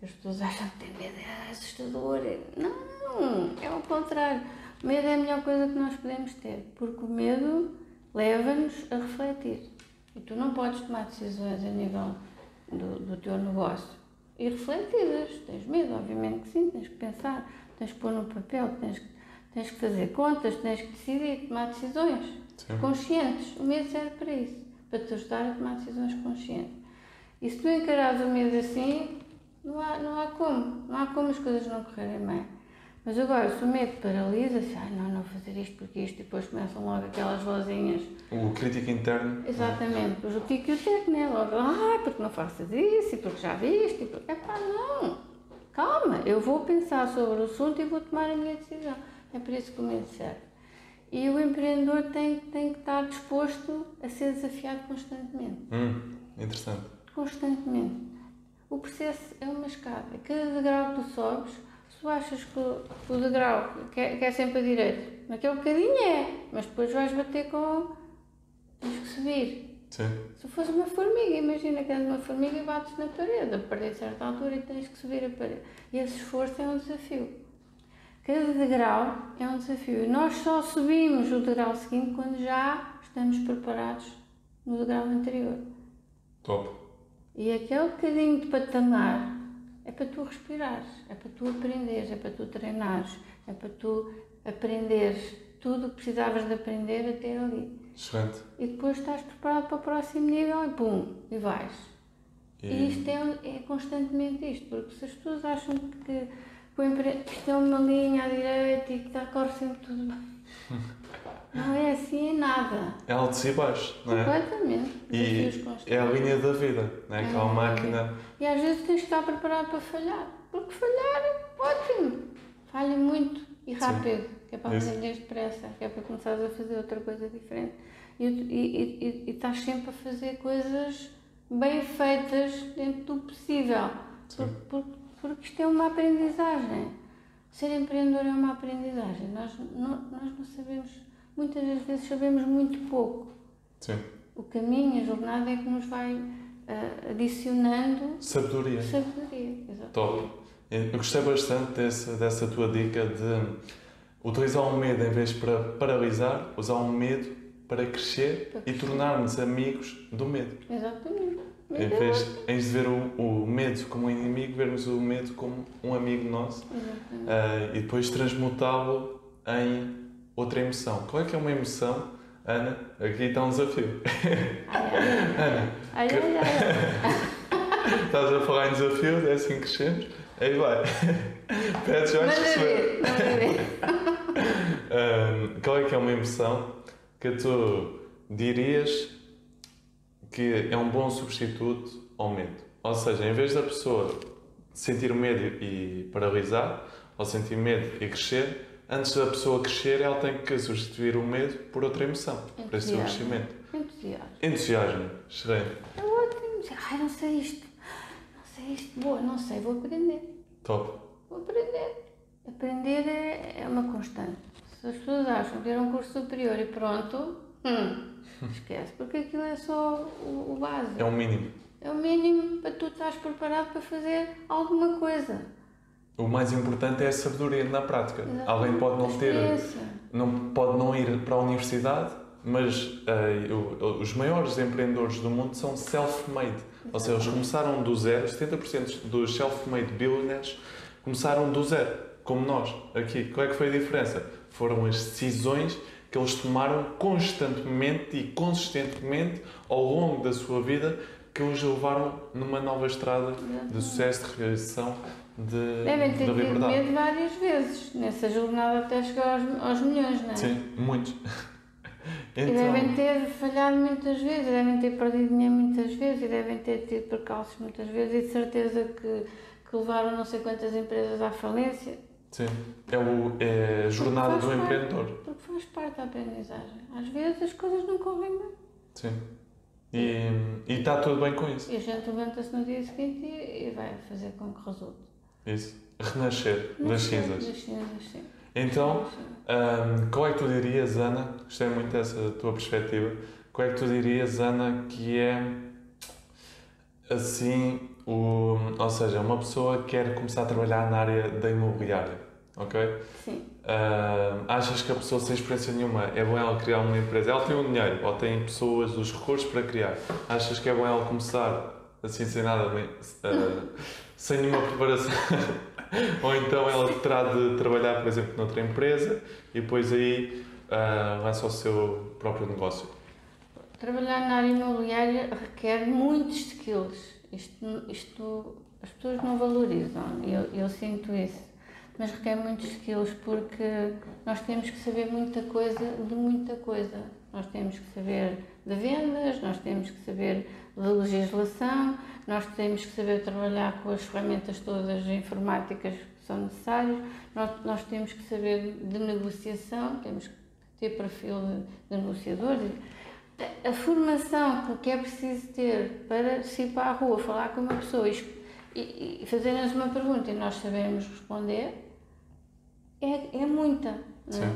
As pessoas acham que ter medo é assustador. Não, é o contrário medo é a melhor coisa que nós podemos ter, porque o medo leva-nos a refletir. E tu não podes tomar decisões a nível do, do teu negócio irrefletidas. Tens medo, obviamente que sim, tens que pensar, tens que pôr no papel, tens que, tens que fazer contas, tens que decidir, tomar decisões Sim. conscientes. O medo serve para isso, para te ajudar a tomar decisões conscientes. E se tu encarares o medo assim, não há, não há como, não há como as coisas não correrem bem. Mas agora, se o medo paralisa-se, ai não, não vou fazer isto porque isto, e depois começam logo aquelas vozinhas. O crítico interno. Exatamente, depois o tico e o teco, né? Logo, ai, porque não faças isso, e porque já viste, e porque. Epá, não! Calma, eu vou pensar sobre o assunto e vou tomar a minha decisão. É por isso que o medo serve. E o empreendedor tem, tem que estar disposto a ser desafiado constantemente. Hum, interessante. Constantemente. O processo é uma escada. Cada degrau que tu sobes, tu achas que o, o degrau que é, que é sempre a direita, naquele bocadinho é, mas depois vais bater com. tens que subir. Sim. Se fosse uma formiga, imagina que és uma formiga e bates na parede, a parede a certa altura e tens que subir a parede. E esse esforço é um desafio. Cada degrau é um desafio. E nós só subimos o degrau seguinte quando já estamos preparados no degrau anterior. Top. E aquele bocadinho de patamar é para tu respirares, é para tu aprenderes, é para tu treinares, é para tu aprenderes tudo o que precisavas de aprender até ali. Excelente. E depois estás preparado para o próximo nível e pum, e vais. E, E isto é, é constantemente isto, porque se as pessoas acham que, que isto é uma linha à direita e que está, corre sempre tudo bem, não é assim em nada. é altos e baixos, não é? Completamente. E é a linha da vida, não é? Aquela É. máquina. E às vezes tens que estar preparado para falhar. Porque falhar, ótimo. Falha muito e rápido, que é para aprender depressa, que é para começares a fazer outra coisa diferente. E, e, e, e- estás sempre a fazer coisas bem feitas dentro do possível. Por, por- porque isto é uma aprendizagem. Ser empreendedor é uma aprendizagem. Nós não, nós não sabemos, muitas das vezes sabemos muito pouco. Sim. O caminho, a jornada é que nos vai ah, adicionando Sabedoria. sabedoria. Exato. Top. Eu gostei bastante dessa, dessa tua dica de utilizar o medo em vez para paralisar, usar o medo para crescer Para e crescer. tornar-nos amigos do medo. Exatamente. Em vez, em vez de ver o, o medo como um inimigo, vermos o medo como um amigo nosso Exatamente. ah, e depois transmutá-lo em outra emoção. Qual é que é uma emoção? Ana, aqui está um desafio. Ana, ai, que- ai, ai. estás a falar em desafios, é assim que crescemos? Aí vai. Pedes, vais Manda receber. ver. Ahm, qual é que é uma emoção que tu dirias que é um bom substituto ao medo? Ou seja, em vez da pessoa sentir medo e paralisar, ou sentir medo e crescer, antes da pessoa crescer, ela tem que substituir o medo por outra emoção, para esse seu Entusiasmo. crescimento. Entusiasmo. Entusiasmo, excelente, É ótimo. Ai, não sei isto. Não sei isto. Boa, não sei, vou aprender. top. Vou aprender. Aprender é, é uma constante. Se as pessoas acham que ter um curso superior e pronto, hum, esquece, porque aquilo é só o, o base. É um mínimo. É o mínimo para tu estás preparado para fazer alguma coisa. O mais importante é a sabedoria na prática. Exatamente. Alguém pode não ter não pode não ir para a universidade, mas o- os maiores empreendedores do mundo são self-made. Ou seja, eles começaram do zero, 70% dos self-made billionaires começaram do zero, como nós, aqui. Qual é que foi a diferença? Foram as decisões que eles tomaram constantemente e consistentemente ao longo da sua vida que os levaram numa nova estrada de sucesso, de realização, de, Devem ter de tido medo várias vezes nessa jornada até chegar aos, aos milhões, não é? Sim, muitos. E devem ter falhado muitas vezes, devem ter perdido dinheiro muitas vezes e devem ter tido percalços muitas vezes e de certeza que, que levaram não sei quantas empresas à falência. Sim, é, o, é a jornada do parte. empreendedor. Porque faz parte da aprendizagem. Às vezes as coisas não correm bem. Sim. E, e está tudo bem com isso. E a gente levanta-se no dia seguinte e, e vai fazer com que resulte. Isso. Renascer das cinzas. Das cinzas, sim. Então, ahm, qual é que tu dirias, Ana? Gostei muito dessa tua perspectiva. Qual é que tu dirias, Ana, que é assim, o, ou seja, uma pessoa quer começar a trabalhar na área da imobiliária. ok? Sim. Ah, achas que a pessoa sem experiência nenhuma é bom ela criar uma empresa? Ela tem o dinheiro ou tem pessoas, os recursos para criar. Achas que é bom ela começar assim sem nada, ah, sem nenhuma preparação? ou então ela terá de trabalhar, por exemplo, noutra empresa e depois aí ah, lança o seu próprio negócio? Trabalhar na área imobiliária requer muitos skills. Isto, isto as pessoas não valorizam, eu, eu sinto isso. Mas requer muitos skills porque nós temos que saber muita coisa de muita coisa. Nós temos que saber de vendas, nós temos que saber de legislação, nós temos que saber trabalhar com as ferramentas todas informáticas que são necessárias, nós, nós temos que saber de negociação, temos que ter perfil de, de negociador. A, a formação que é preciso ter para se ir para a rua, falar com uma pessoa e, e, e fazer-nos uma pergunta e nós sabemos responder, é, é muita. Não é?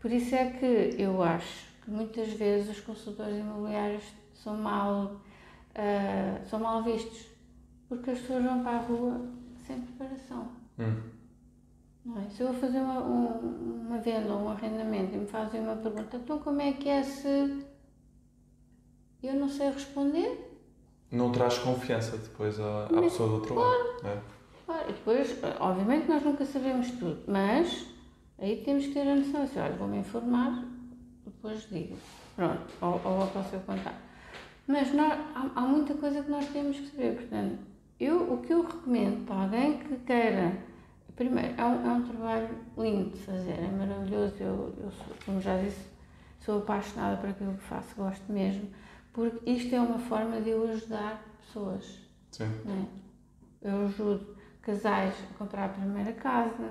Por isso é que eu acho que muitas vezes os consultores imobiliários são mal, uh, são mal vistos, porque as pessoas vão para a rua sem preparação. Hum. É? Se eu vou fazer uma, um, uma venda ou um arrendamento e me fazem uma pergunta, então como é que é se eu não sei responder? Não traz confiança depois à, à pessoa do outro lado. é? Claro, e depois, obviamente nós nunca sabemos tudo, mas aí temos que ter a noção assim, olha, vou-me informar, depois digo. Pronto, ou, ou vou para o seu contato. Mas nós, há, há muita coisa que nós temos que saber, portanto, eu, o que eu recomendo para alguém que queira, primeiro, é um, é um trabalho lindo de fazer, é maravilhoso, eu, eu sou, como já disse, sou apaixonada por aquilo que faço, gosto mesmo, porque isto é uma forma de eu ajudar pessoas. Sim. Não é? Eu ajudo casais a comprar a primeira casa,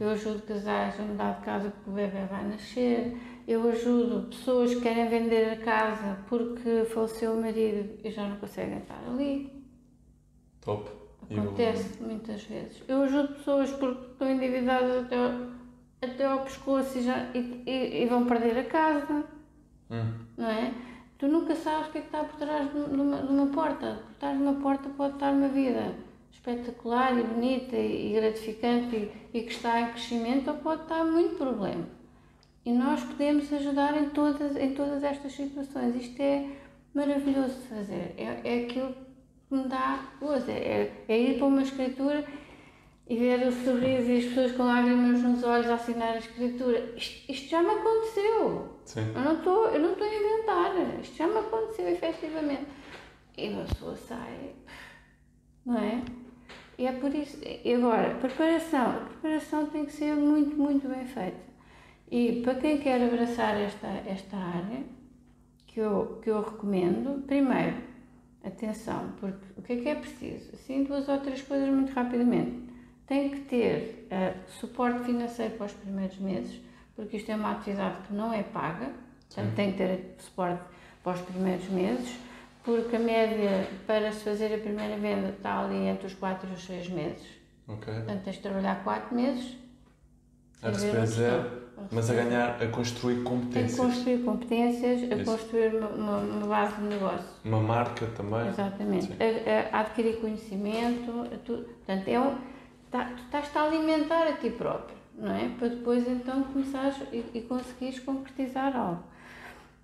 eu ajudo casais a mudar de casa porque o bebê vai nascer, eu ajudo pessoas que querem vender a casa porque faleceu o marido e já não conseguem estar ali. Top. Acontece muitas vezes. Eu ajudo pessoas porque estão endividadas até ao, até ao pescoço e, já, e, e- e vão perder a casa, Hum. não é? Tu nunca sabes o que é que está por trás de uma, de uma porta. Por trás de uma porta pode estar uma vida espetacular e bonita e, gratificante e, e que está em crescimento ou pode estar muito problema. E nós podemos ajudar em todas, em todas estas situações. Isto é maravilhoso de fazer. É, é aquilo que me dá gozo. É, é ir para uma escritura e ver o sorriso e as pessoas com lágrimas nos olhos a assinar a escritura. Isto, isto já me aconteceu. Sim. Eu não estou, eu não estou a inventar. Isto já me aconteceu efetivamente. E a pessoa sai, não é? E é por isso. E agora, preparação. A preparação tem que ser muito, muito bem feita. E para quem quer abraçar esta, esta área, que eu, que eu recomendo, primeiro, atenção, porque o que é que é preciso? Assim, duas ou três coisas muito rapidamente. Tem que ter eh, suporte financeiro para os primeiros meses, porque isto é uma atividade que não é paga, portanto tem que ter suporte para os primeiros meses, porque a média para se fazer a primeira venda está ali entre os 4 e os 6 meses. Ok. Portanto, tens de trabalhar 4 meses. A receber zero, mas a ganhar, a construir competências. construir competências, a Isso. construir uma, uma, base de negócio. Uma marca também. Exatamente. A, a adquirir conhecimento, a tu, portanto, é um, tá, tu estás-te a alimentar a ti próprio, não é? Para depois então começares e, e conseguires concretizar algo.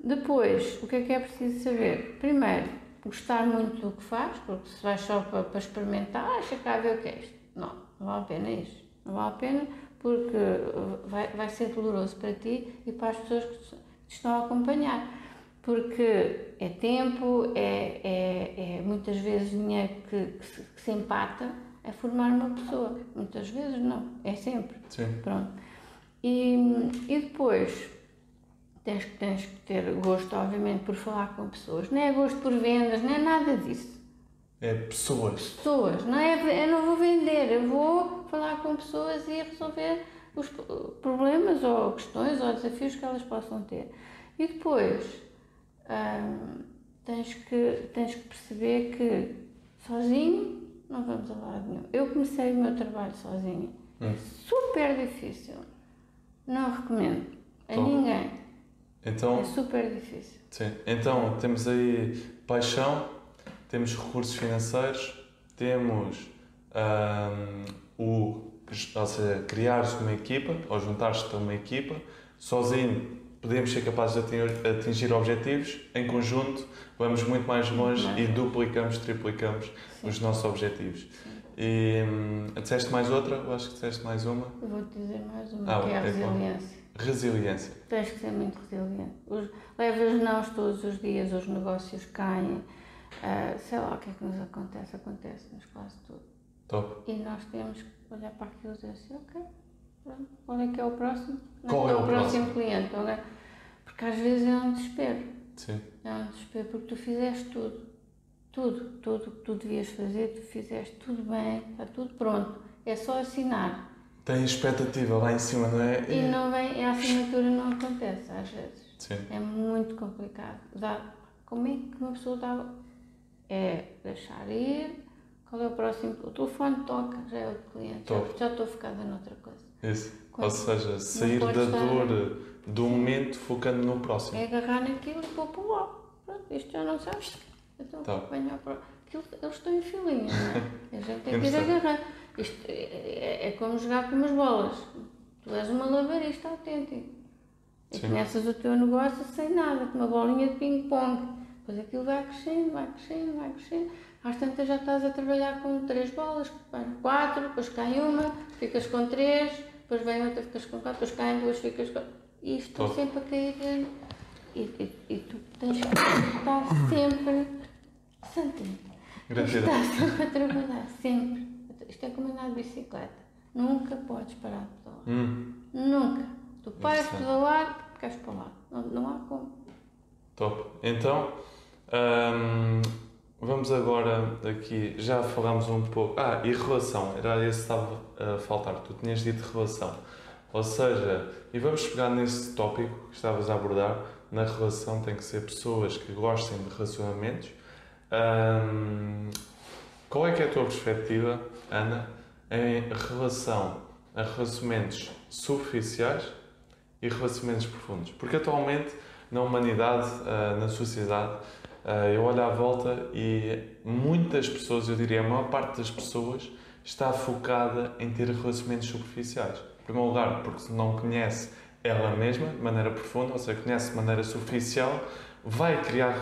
Depois, o que é que é preciso saber? Primeiro, gostar muito do que faz, porque se vais só para, para experimentar, ah, deixa cá ver o que é isto. Não, não vale a pena isso. Não vale a pena porque uh, vai, vai ser doloroso para ti e para as pessoas que te estão a acompanhar. Porque é tempo, é, é, é muitas vezes dinheiro que, que, se, que se empata a formar uma pessoa. Muitas vezes não, é sempre. Sim. Pronto. E, e depois tens, que- tens que ter gosto, obviamente, por falar com pessoas. Não é gosto por vendas, não é nada disso. É pessoas. Pessoas, não é? Eu não vou vender, eu vou falar com pessoas e resolver os problemas ou questões ou desafios que elas possam ter. E depois hum, tens, que, tens que perceber que sozinho não vamos a lado nenhum. Eu comecei o meu trabalho sozinha. É super difícil. Não recomendo a Então- ninguém. Então, É super difícil. sim. então, temos aí paixão, temos recursos financeiros, temos ahm, o, ou seja, criares uma equipa ou juntares-te a uma equipa, sozinho podemos ser capazes de atingir, objetivos, em conjunto vamos muito mais longe e duplicamos, triplicamos Sim. os nossos objetivos. Sim. E hum, disseste mais outra? Eu acho que disseste mais uma. Vou-te dizer mais uma, ah, que é a resiliência. Resiliência. Tens que ser muito resiliente. Os, levas nãos todos os dias, os negócios caem, uh, sei lá o que é que nos acontece, acontece-nos quase tudo. Top. E nós temos que olhar para aquilo e dizer assim, ok, pronto, qual é que é o próximo? Qual é, é o próximo, próximo cliente? Okay? Porque às vezes é um desespero. Sim. É um desespero porque tu fizeste tudo. Tudo, tudo o que tu devias fazer, tu fizeste tudo bem, está tudo pronto. É só assinar. Tem expectativa lá em cima, não é? E, não vem, a assinatura não acontece às vezes. Sim. É muito complicado. Dá, como é que uma pessoa dá. É deixar ir, qual é o próximo? O telefone toca, já é o cliente. Já, já estou focada noutra coisa. Isso. Quando, Ou seja, sair da dor do momento focando no próximo. É agarrar naquilo e pôr para lá. Pronto, isto já não sabes. Então, tá. venha para. Aquilo, eles estão em filinha, não é? A gente tem que ir agarrar. Isto é, é, é, como jogar com umas bolas. Tu és uma lavarista autêntico. E Sim. começas o teu negócio sem nada, com uma bolinha de ping-pong. Depois aquilo vai crescendo, vai crescendo, vai crescendo. Às tantas já estás a trabalhar com três bolas, quatro, depois cai uma, ficas com três, depois vem outra, ficas com quatro, depois caem duas, ficas com. E isto está sempre a cair. E, e, e, tu tens que estar sempre. Santinho. Estás sempre a trabalhar, sempre. Isto é como andar de bicicleta. Nunca podes parar de pedalar. Hum. Nunca. Tu paras de pedalar porque queres para lá. Não, não há como. Top. Então, hum, vamos agora aqui. Já falámos um pouco. Ah, e relação. Era esse que estava a faltar. Tu tinhas dito relação. Ou seja, e vamos pegar nesse tópico que estavas a abordar, na relação tem que ser pessoas que gostem de relacionamentos. Hum, qual é que é a tua perspectiva, Ana, em relação a relacionamentos superficiais e relacionamentos profundos? Porque atualmente, na humanidade, ah, na sociedade, ah, eu olho à volta e muitas pessoas, eu diria a maior parte das pessoas, está focada em ter relacionamentos superficiais. Em primeiro lugar, porque não conhece ela mesma de maneira profunda, ou seja, conhece de maneira superficial, vai criar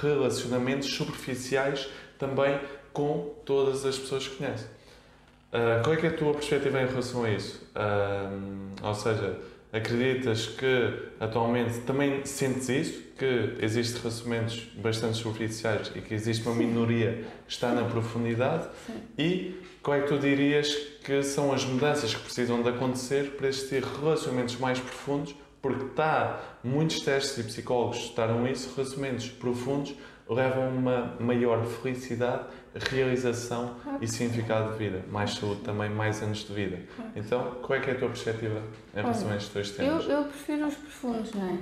relacionamentos superficiais também com todas as pessoas que conhece. Uh, qual é, que é a tua perspectiva em relação a isso? Uh, ou seja, acreditas que atualmente também sentes isso? Que existem relacionamentos bastante superficiais e que existe uma minoria que está na profundidade? Sim. E qual é que tu dirias que são as mudanças que precisam de acontecer para existir relacionamentos mais profundos? Porque está, muitos testes e psicólogos testaram isso, relacionamentos profundos levam a uma maior felicidade, realização e significado de vida. Mais saúde também, mais anos de vida. Então, qual é que é a tua perspectiva em relação a estes dois temas? Eu, eu prefiro os profundos, não é?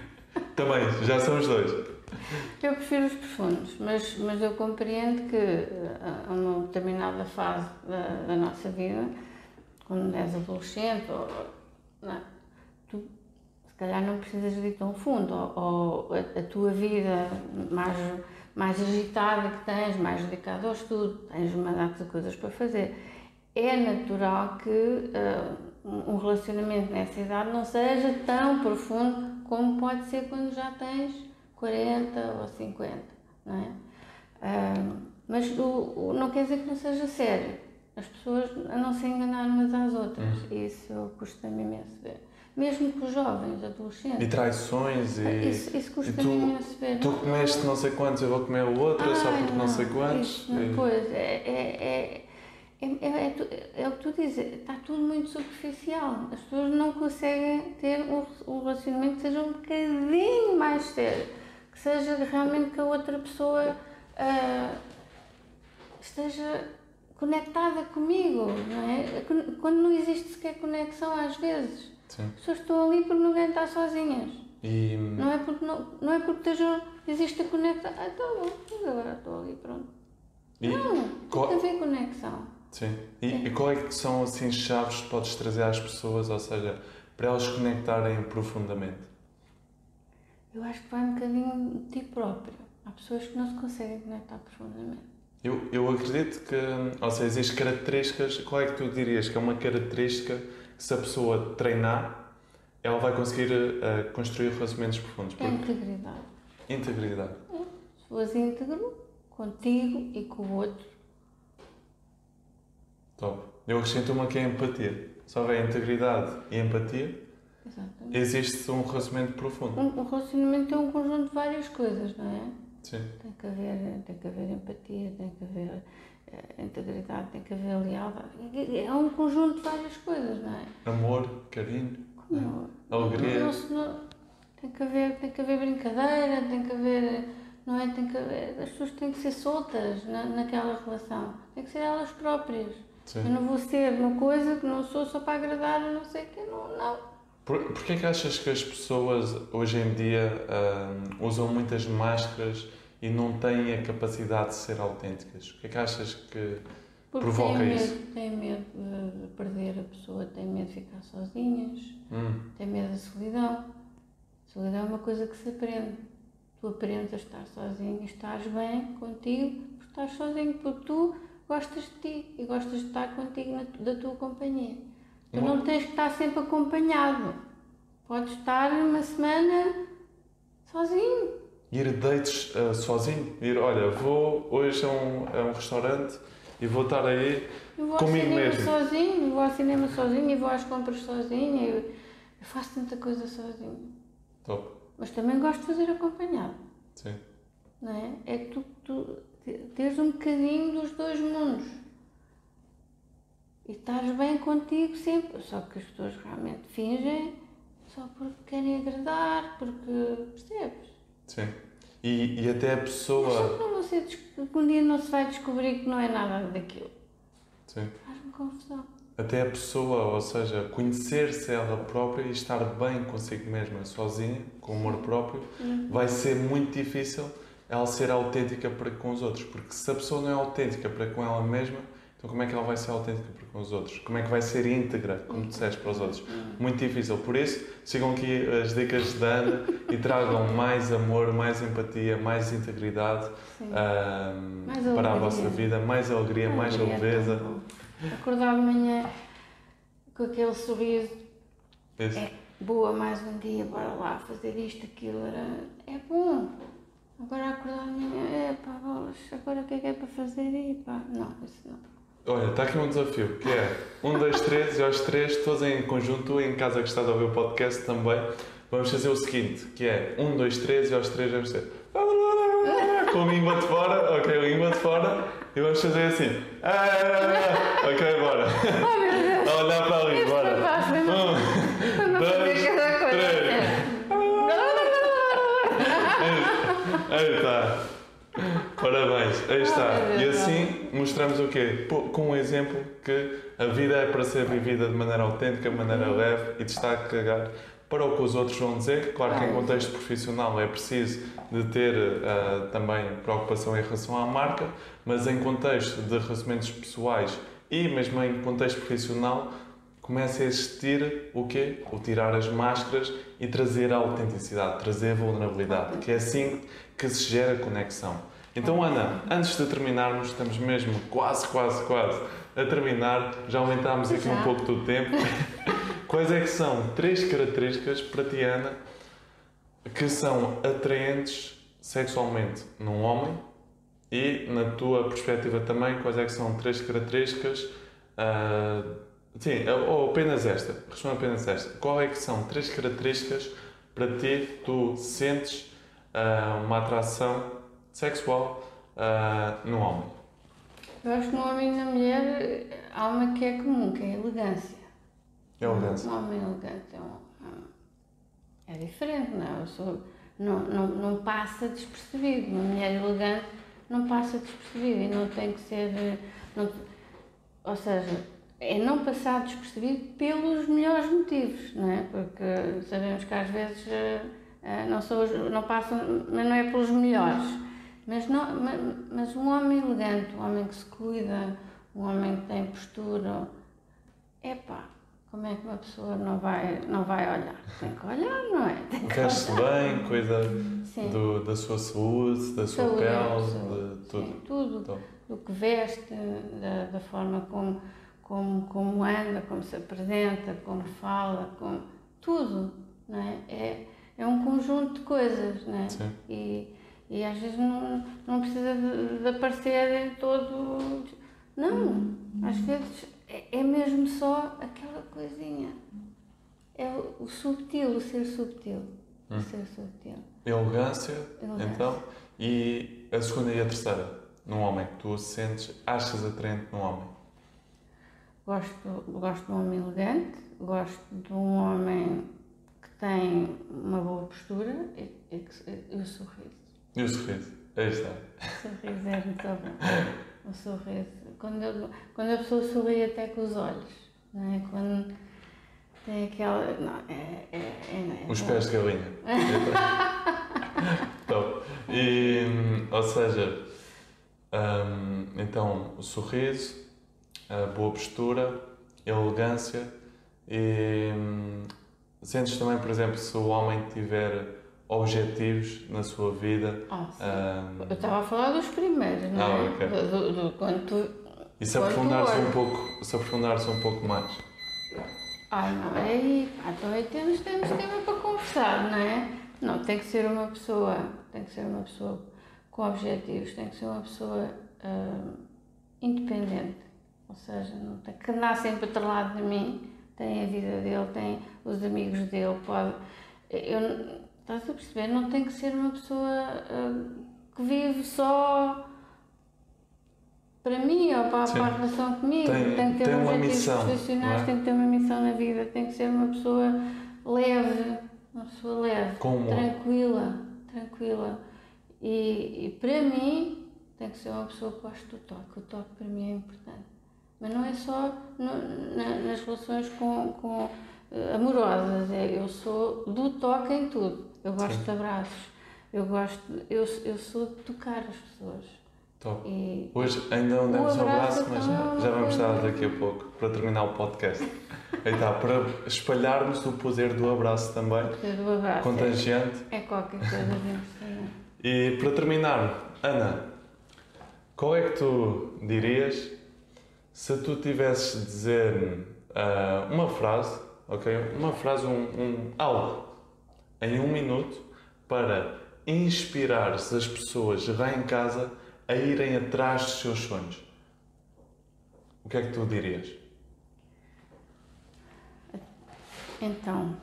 também, já são os dois. Eu prefiro os profundos, mas, mas eu compreendo que eh, a uma determinada fase da, da nossa vida, quando és adolescente, ou, não, tu se calhar não precisas de ir tão fundo, ou, ou a, a, tua vida mais, mais agitada que tens, mais dedicada ao estudo, tens uma data de coisas para fazer. É natural que uh, um relacionamento nessa idade não seja tão profundo como pode ser quando já tens 40 ou 50, não é? Uh, mas o, o, não quer dizer que não seja sério. As pessoas a não se enganar umas às outras. Uhum. Isso custa-me imenso ver. Mesmo com os jovens, adolescentes. E traições e. Isso, isso custa-me imenso ver. Tu comeste não sei quantos, eu vou comer o outro só porque não, não sei quantos. Isso, e... Pois, é, é, é, é, é, é, o que tu dizes, está tudo muito superficial. As pessoas não conseguem ter um, um relacionamento que seja um bocadinho mais sério que seja realmente que a outra pessoa uh, esteja conectada comigo, não é? Quando não existe sequer conexão às vezes. Sim. Pessoas estão ali porque ninguém está sozinhas. E... Não é porque não, não é porque estejam, existe a conexão. Ah, então bom, agora estou ali, pronto. E não, qual... tem que haver conexão. Sim. E, Sim. e qual é que são assim chaves que podes trazer às pessoas, ou seja, para elas conectarem profundamente? Eu acho que vai um bocadinho de ti próprio. Há pessoas que não se conseguem conectar profundamente. Eu, eu acredito que, ou seja, existem características, qual é que tu dirias que é uma característica se a pessoa treinar, ela vai conseguir uh, construir relacionamentos profundos? É integridade. Integridade. É. Se fores íntegro contigo e com o outro. Top. Eu acrescento uma que é a empatia. Se houver integridade e empatia, Exatamente. existe um relacionamento profundo. Um, um relacionamento é um conjunto de várias coisas, não é? Sim. Tem que haver, tem que haver empatia, tem que haver uh, integridade, tem que haver lealdade. É um conjunto de várias coisas, não é? Amor, carinho, Como, alegria. tem, que haver, tem que haver brincadeira, tem que haver. Não é? Tem que haver, as pessoas têm que ser soltas na, naquela relação. Tem que ser elas próprias. Sim. Eu não vou ser uma coisa que não sou só para agradar não sei quem. Não, não. Por, porquê é que achas que as pessoas hoje em dia hum, usam muitas máscaras e não têm a capacidade de ser autênticas? O que é que achas que Porque provoca isso? medo, têm medo de, de perder a pessoa, têm medo de ficar sozinhas, Hum, têm medo da solidão. A solidão é uma coisa que se aprende. Tu aprendes a estar sozinho e estás bem contigo porque estás sozinho, porque tu gostas de ti e gostas de estar contigo na, da tua companhia. Tu Não- não tens que estar sempre acompanhado. Podes estar uma semana sozinho. Ir dates uh, sozinho? Ir, olha, vou hoje a um, a um restaurante e vou estar aí. Eu vou Comigo ao cinema mesmo. sozinho, vou ao cinema sozinho e vou às compras sozinho. Eu, eu faço tanta coisa sozinho. Top. Mas também gosto de fazer acompanhado, Sim. não é? É que tu, tu te- teres um bocadinho dos dois mundos. E estás bem contigo sempre. Só que as pessoas realmente fingem só porque querem agradar, porque percebes? Sim. E, e até a Mas pessoa. que não você um dia não se vai descobrir que não é nada daquilo. Sim. Faz-me confusão. Até a pessoa, ou seja, conhecer-se ela própria e estar bem consigo mesma, sozinha, com amor próprio, vai ser muito difícil ela ser autêntica para com os outros. Porque se a pessoa não é autêntica para com ela mesma, então como é que ela vai ser autêntica para com os outros? Como é que vai ser íntegra, como disseste, para os outros? Muito difícil. Por isso, sigam aqui as dicas da Ana e tragam mais amor, mais empatia, mais integridade Mais para a vossa vida, mais alegria, mais tão leveza. bom. Acordar de manhã com aquele sorriso, Isso. é boa mais um dia, bora lá fazer isto, aquilo, era, é bom. Agora acordar de manhã, é pá, agora o que é que é para fazer? E pá, não, isso não. Olha, está aqui um desafio, que é um, dois, três, e aos três, todos em conjunto, em casa que estás a ouvir o podcast também, vamos fazer o seguinte, que é um, dois, três, e aos três vamos ser com a língua de fora, ok, a língua de fora, e vamos fazer assim. Ah, ok, bora. Oh meu Deus! A olhar para ali, bora. Um, uma dois, fazer cada coisa. três. Aí está. Parabéns, aí está. E assim mostramos o quê? Com um exemplo que a vida é para ser vivida de maneira autêntica, de maneira leve e de estar a cagar para o que os outros vão dizer. Claro que em contexto profissional é preciso de ter ah, também preocupação em relação à marca, mas em contexto de relacionamentos pessoais e mesmo em contexto profissional começa a existir o quê? O tirar as máscaras e trazer a autenticidade, trazer a vulnerabilidade, que é assim que se gera conexão. Então, Ana, antes de terminarmos, estamos mesmo quase, quase, quase a terminar, já aumentámos aqui um Já. pouco do tempo. Quais é que são três características para ti, Ana, que são atraentes sexualmente num homem e, na tua perspectiva também, quais é que são três características ah, Sim, ou apenas esta. Responda apenas esta. Qual é que são três características para ti que tu sentes ah, uma atração sexual ah, no homem? Eu acho que no homem e na mulher há uma que é comum, que é a elegância. É elegância. Um homem elegante é, um- é diferente, não é? Eu sou, não, não, não passa despercebido. Uma mulher elegante não passa despercebido e não tem que ser. eh, não- ou seja, é não passar despercebido pelos melhores motivos, não é? Porque sabemos que às vezes eh, eh, não, são não passam, mas não é pelos melhores. Mas, não, ma- mas um homem elegante, um homem que se cuida, um homem que tem postura, epá, como é que uma pessoa não vai, não vai olhar? Tem que olhar, não é? Tem que Veste olhar. bem, cuida do- da sua saúde, da sua Saúde, pele, saúde, de tudo. Sim, tudo. Então, do que veste, da, da forma como, como, como anda, como se apresenta, como fala, como, tudo, não é? é? É um conjunto de coisas, não é? Sim. E, e às vezes não, não precisa de, de aparecer em todo. Não, às vezes é, é mesmo só aquela coisinha. É o, o subtil, o ser subtil. O ser subtil. Elegância, Elegância. então. E a segunda e a terceira? Num homem que tu sentes, achas atraente num homem? Gosto, gosto de um homem elegante, gosto de um homem que tem uma boa postura e, e, que- e o sorriso. E o sorriso? Aí está. O sorriso é muito bom. O sorriso. Quando, eu- quando a pessoa sorri até com os olhos, não é? Quando tem aquela. Não, é. é, é, é Os pés de galinha. Top. E, hum, ou seja, hum, então, o sorriso, a boa postura, a elegância e hum, sentes também, por exemplo, se o homem tiver objetivos na sua vida Ah, hum, Eu estava a falar dos primeiros, não Ah, é? ok. Do, do- do- quando tu. e se aprofundares um pouco, se aprofundares um pouco mais. Ai, não, é aí. Ah, então aí temos, temos tema para conversar, não é? Não, tem que ser uma pessoa. Tem que ser uma pessoa com objetivos, tem que ser uma pessoa ah, independente. Ou seja, não tem que andar sempre atrelado de mim, tem a vida dele, tem os amigos dele, pode. Eu, estás a perceber? Não tem que ser uma pessoa ah, que vive só para mim ou para, para a relação comigo. Tem- que ter tem objetivos missão, profissionais, é? tem que ter uma missão na vida, tem que ser uma pessoa leve, uma pessoa leve, Com humor. tranquila, tranquila. E, e para mim tem que ser uma pessoa que gosta do toque. O toque para mim é importante. Mas não é só no- na- nas relações com, com, eh, amorosas, é, eu sou do toque em tudo. Eu gosto Sim. de abraços, eu gosto, eu, eu sou de tocar as pessoas. Top. E Hoje ainda não demos um abraço mas é já, já vamos dar daqui a pouco para terminar o podcast. Aí está, para espalharmos o poder do abraço também, do abraço contagiante. é, é qualquer coisa. E para terminar, Ana, qual é que tu dirias se tu tivesses de dizer ah, uma frase, ok? Uma frase, um, um- algo, em um minuto, para inspirar as pessoas lá em casa a irem atrás dos seus sonhos. O que é que tu dirias? Então,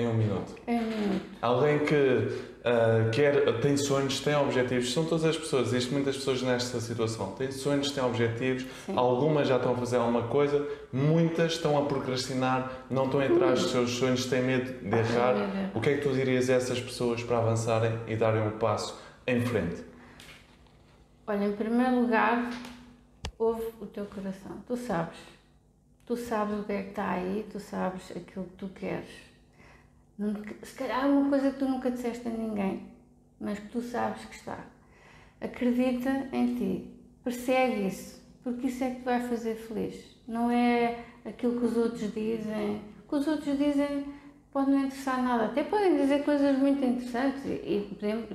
Em um minuto. é um minuto. Alguém que ah, quer, tem sonhos, tem objetivos, são todas as pessoas, existem muitas pessoas nesta situação, têm sonhos, têm objetivos, Sim. algumas já estão a fazer alguma coisa, muitas estão a procrastinar, não estão a entrar dos seus sonhos, têm medo de errar. medo de errar. O que é que tu dirias a essas pessoas para avançarem e darem um passo em frente? Olha, em primeiro lugar, ouve o teu coração. Tu sabes. Tu sabes o que é que está aí, tu sabes aquilo que tu queres. Se calhar é uma coisa que tu nunca disseste a ninguém, mas que tu sabes que está. Acredita em ti. Persegue isso, porque isso é que te vai fazer feliz. Não é aquilo que os outros dizem. O que os outros dizem pode não interessar nada. Até podem dizer coisas muito interessantes e podemos-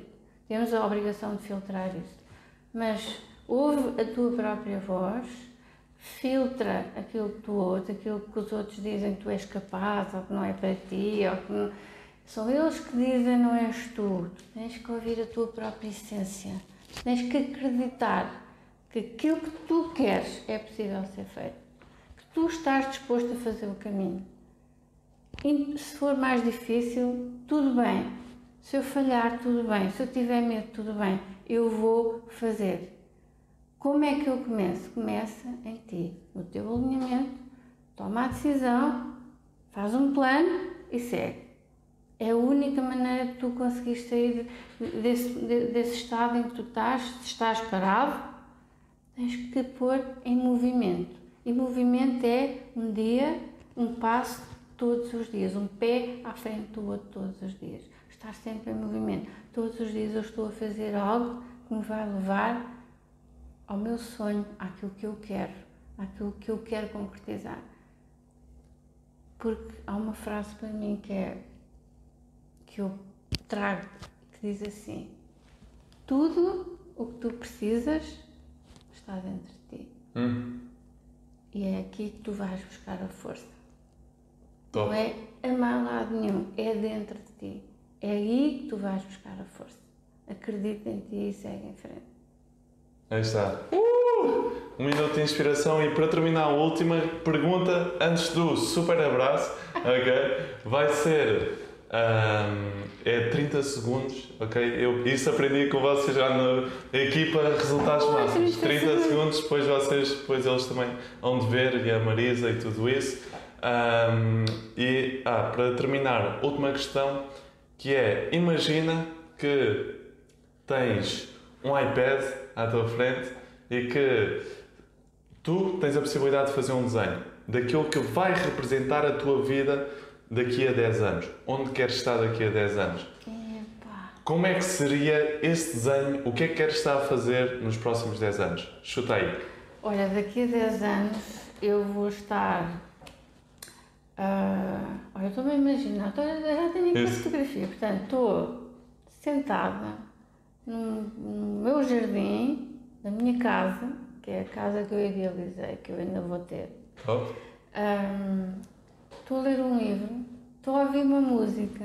temos a obrigação de filtrar isso. Mas ouve a tua própria voz, filtra aquilo que tu ouves, aquilo que os outros dizem que tu és capaz ou que não é para ti, ou que não... são eles que dizem não és tu. Tu tens que ouvir a tua própria essência. Tens que acreditar que aquilo que tu queres é possível ser feito. Que tu estás disposto a fazer o caminho. E se for mais difícil, tudo bem. Se eu falhar, tudo bem. Se eu tiver medo, tudo bem. Eu vou fazer. Como é que eu começo? Começa em ti, no teu alinhamento, toma a decisão, faz um plano e segue. É a única maneira de tu conseguir sair desse, de- desse estado em que tu estás, se estás parado, tens que pôr em movimento. E movimento é um dia, um passo todos os dias, um pé à frente do outro todos os dias. Estar sempre em movimento. Todos os dias eu estou a fazer algo que me vai levar ao meu sonho, àquilo que eu quero, àquilo que eu quero concretizar. Porque há uma frase para mim que é que eu trago que diz assim: tudo o que tu precisas está dentro de ti. Hum, E é aqui que tu vais buscar a força. top. Não é a mais lado nenhum, é dentro de ti. É aí que tu vais buscar a força. Acredita em ti e segue em frente. Aí está. Uh! Um minuto de inspiração e para terminar a última pergunta antes do super abraço, ok? Vai ser ahm, é 30 segundos, ok? Eu isso aprendi com vocês já na equipa Resultados Oh, Máximos. 30 30 segundos, depois vocês, depois eles também vão de ver e a Marisa e tudo isso. Ahm, e ah, para terminar, última questão que é imagina que tens um iPad à tua frente e que tu tens a possibilidade de fazer um desenho daquilo que vai representar a tua vida daqui a 10 anos. Onde queres estar daqui a 10 anos? Epá. Como é que seria esse desenho? O que é que queres estar a fazer nos próximos 10 anos? Chuta aí. Olha, daqui a 10 anos eu vou estar. ah, olha, eu estou-me a imaginar, já tenho aqui a fotografia, portanto, estou sentada no, meu jardim, da minha casa, que é a casa que eu idealizei, que eu ainda vou ter. Top. Ahm, Estou a ler um livro, estou a ouvir uma música,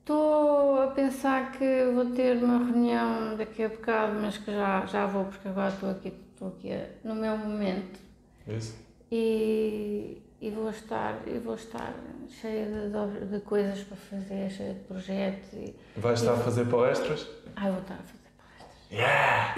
estou a pensar que vou ter uma reunião daqui a bocado, mas que já, já vou, porque agora estou aqui, estou aqui no meu momento Isso. e, e vou, estar, e vou estar cheia de, de- coisas para fazer, cheia de projetos e. Vais estar a fazer palestras? Ai, vou estar a fazer palestras. Yeah!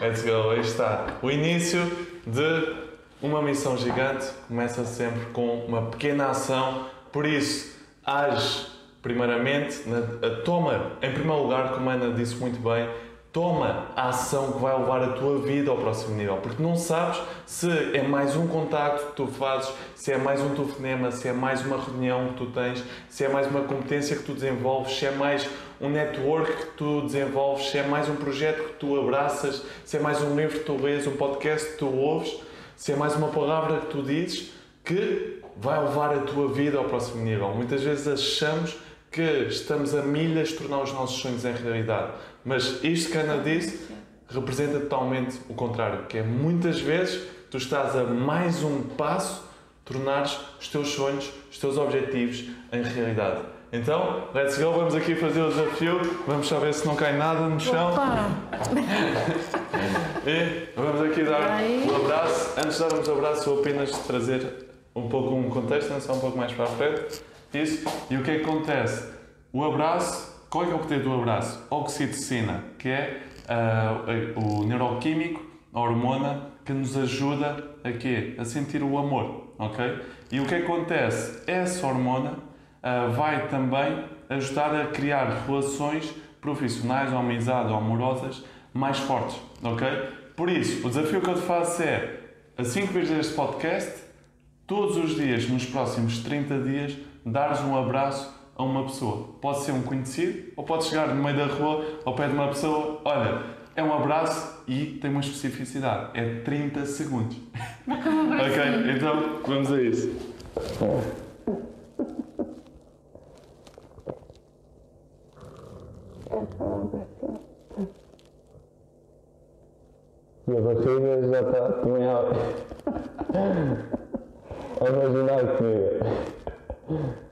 Let's go, aí está. O início de uma missão gigante começa sempre com uma pequena ação, por isso, age primeiramente, na, a- toma, em primeiro lugar, como a Ana disse muito bem, toma a ação que vai levar a tua vida ao próximo nível, porque não sabes se é mais um contacto que tu fazes, se é mais um telefonema, se é mais uma reunião que tu tens, se é mais uma competência que tu desenvolves, se é mais um network que tu desenvolves, se é mais um projeto que tu abraças, se é mais um livro que tu lês, um podcast que tu ouves, se é mais uma palavra que tu dizes que vai levar a tua vida ao próximo nível. Muitas vezes achamos que estamos a milhas de tornar os nossos sonhos em realidade, mas isto que a Ana disse representa totalmente o contrário, que é muitas vezes tu estás a mais um passo tornares os teus sonhos, os teus objetivos em realidade. Então, let's go, vamos aqui fazer o desafio, vamos só ver se não cai nada no chão e vamos aqui dar um abraço. Antes de darmos o abraço, vou apenas trazer um pouco um contexto, não só um pouco mais para a frente. Isso. E o que é que acontece? O abraço, qual é é o poder do abraço? Oxitocina, que é ah, o neuroquímico, a hormona que nos ajuda a quê? A sentir o amor, ok? E o que acontece? Essa hormona ah, vai também ajudar a criar relações profissionais, ou amizade, ou amorosas mais fortes, ok? Por isso, o desafio que eu te faço é, assim que vires este podcast, todos os dias, nos próximos 30 dias, dares um abraço a uma pessoa. Pode ser um conhecido, ou pode chegar no meio da rua, ao pé de uma pessoa, olha, é um abraço e tem uma especificidade, é 30 segundos. ok? Então, vamos a isso. E a barriga já está também a, a imaginar comigo.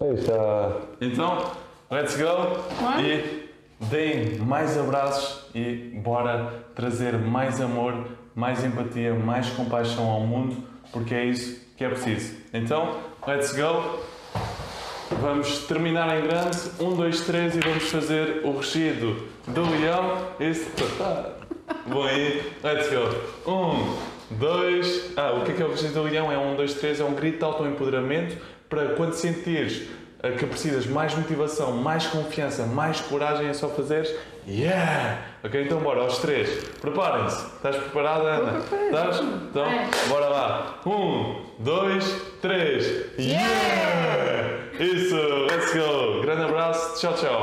Aí está. Então, let's go e deem mais abraços e bora trazer mais amor, mais empatia, mais compaixão ao mundo, porque é isso que é preciso. Então, let's go. Vamos terminar em grande. Um, dois, três e vamos fazer o regido do leão. Tá. Bom aí. Let's go. Um, dois. Ah, o que é que é o regido do leão? É um, dois, três. É um grito de autoempoderamento para quando sentires que precisas mais motivação, mais confiança, mais coragem, é só fazeres yeah! Ok, então bora, aos três. Preparem-se. Estás preparada, Ana? Estás? Então, É. bora lá. Um, dois, três. Yeah! Isso, let's go. Grande abraço. Tchau, tchau.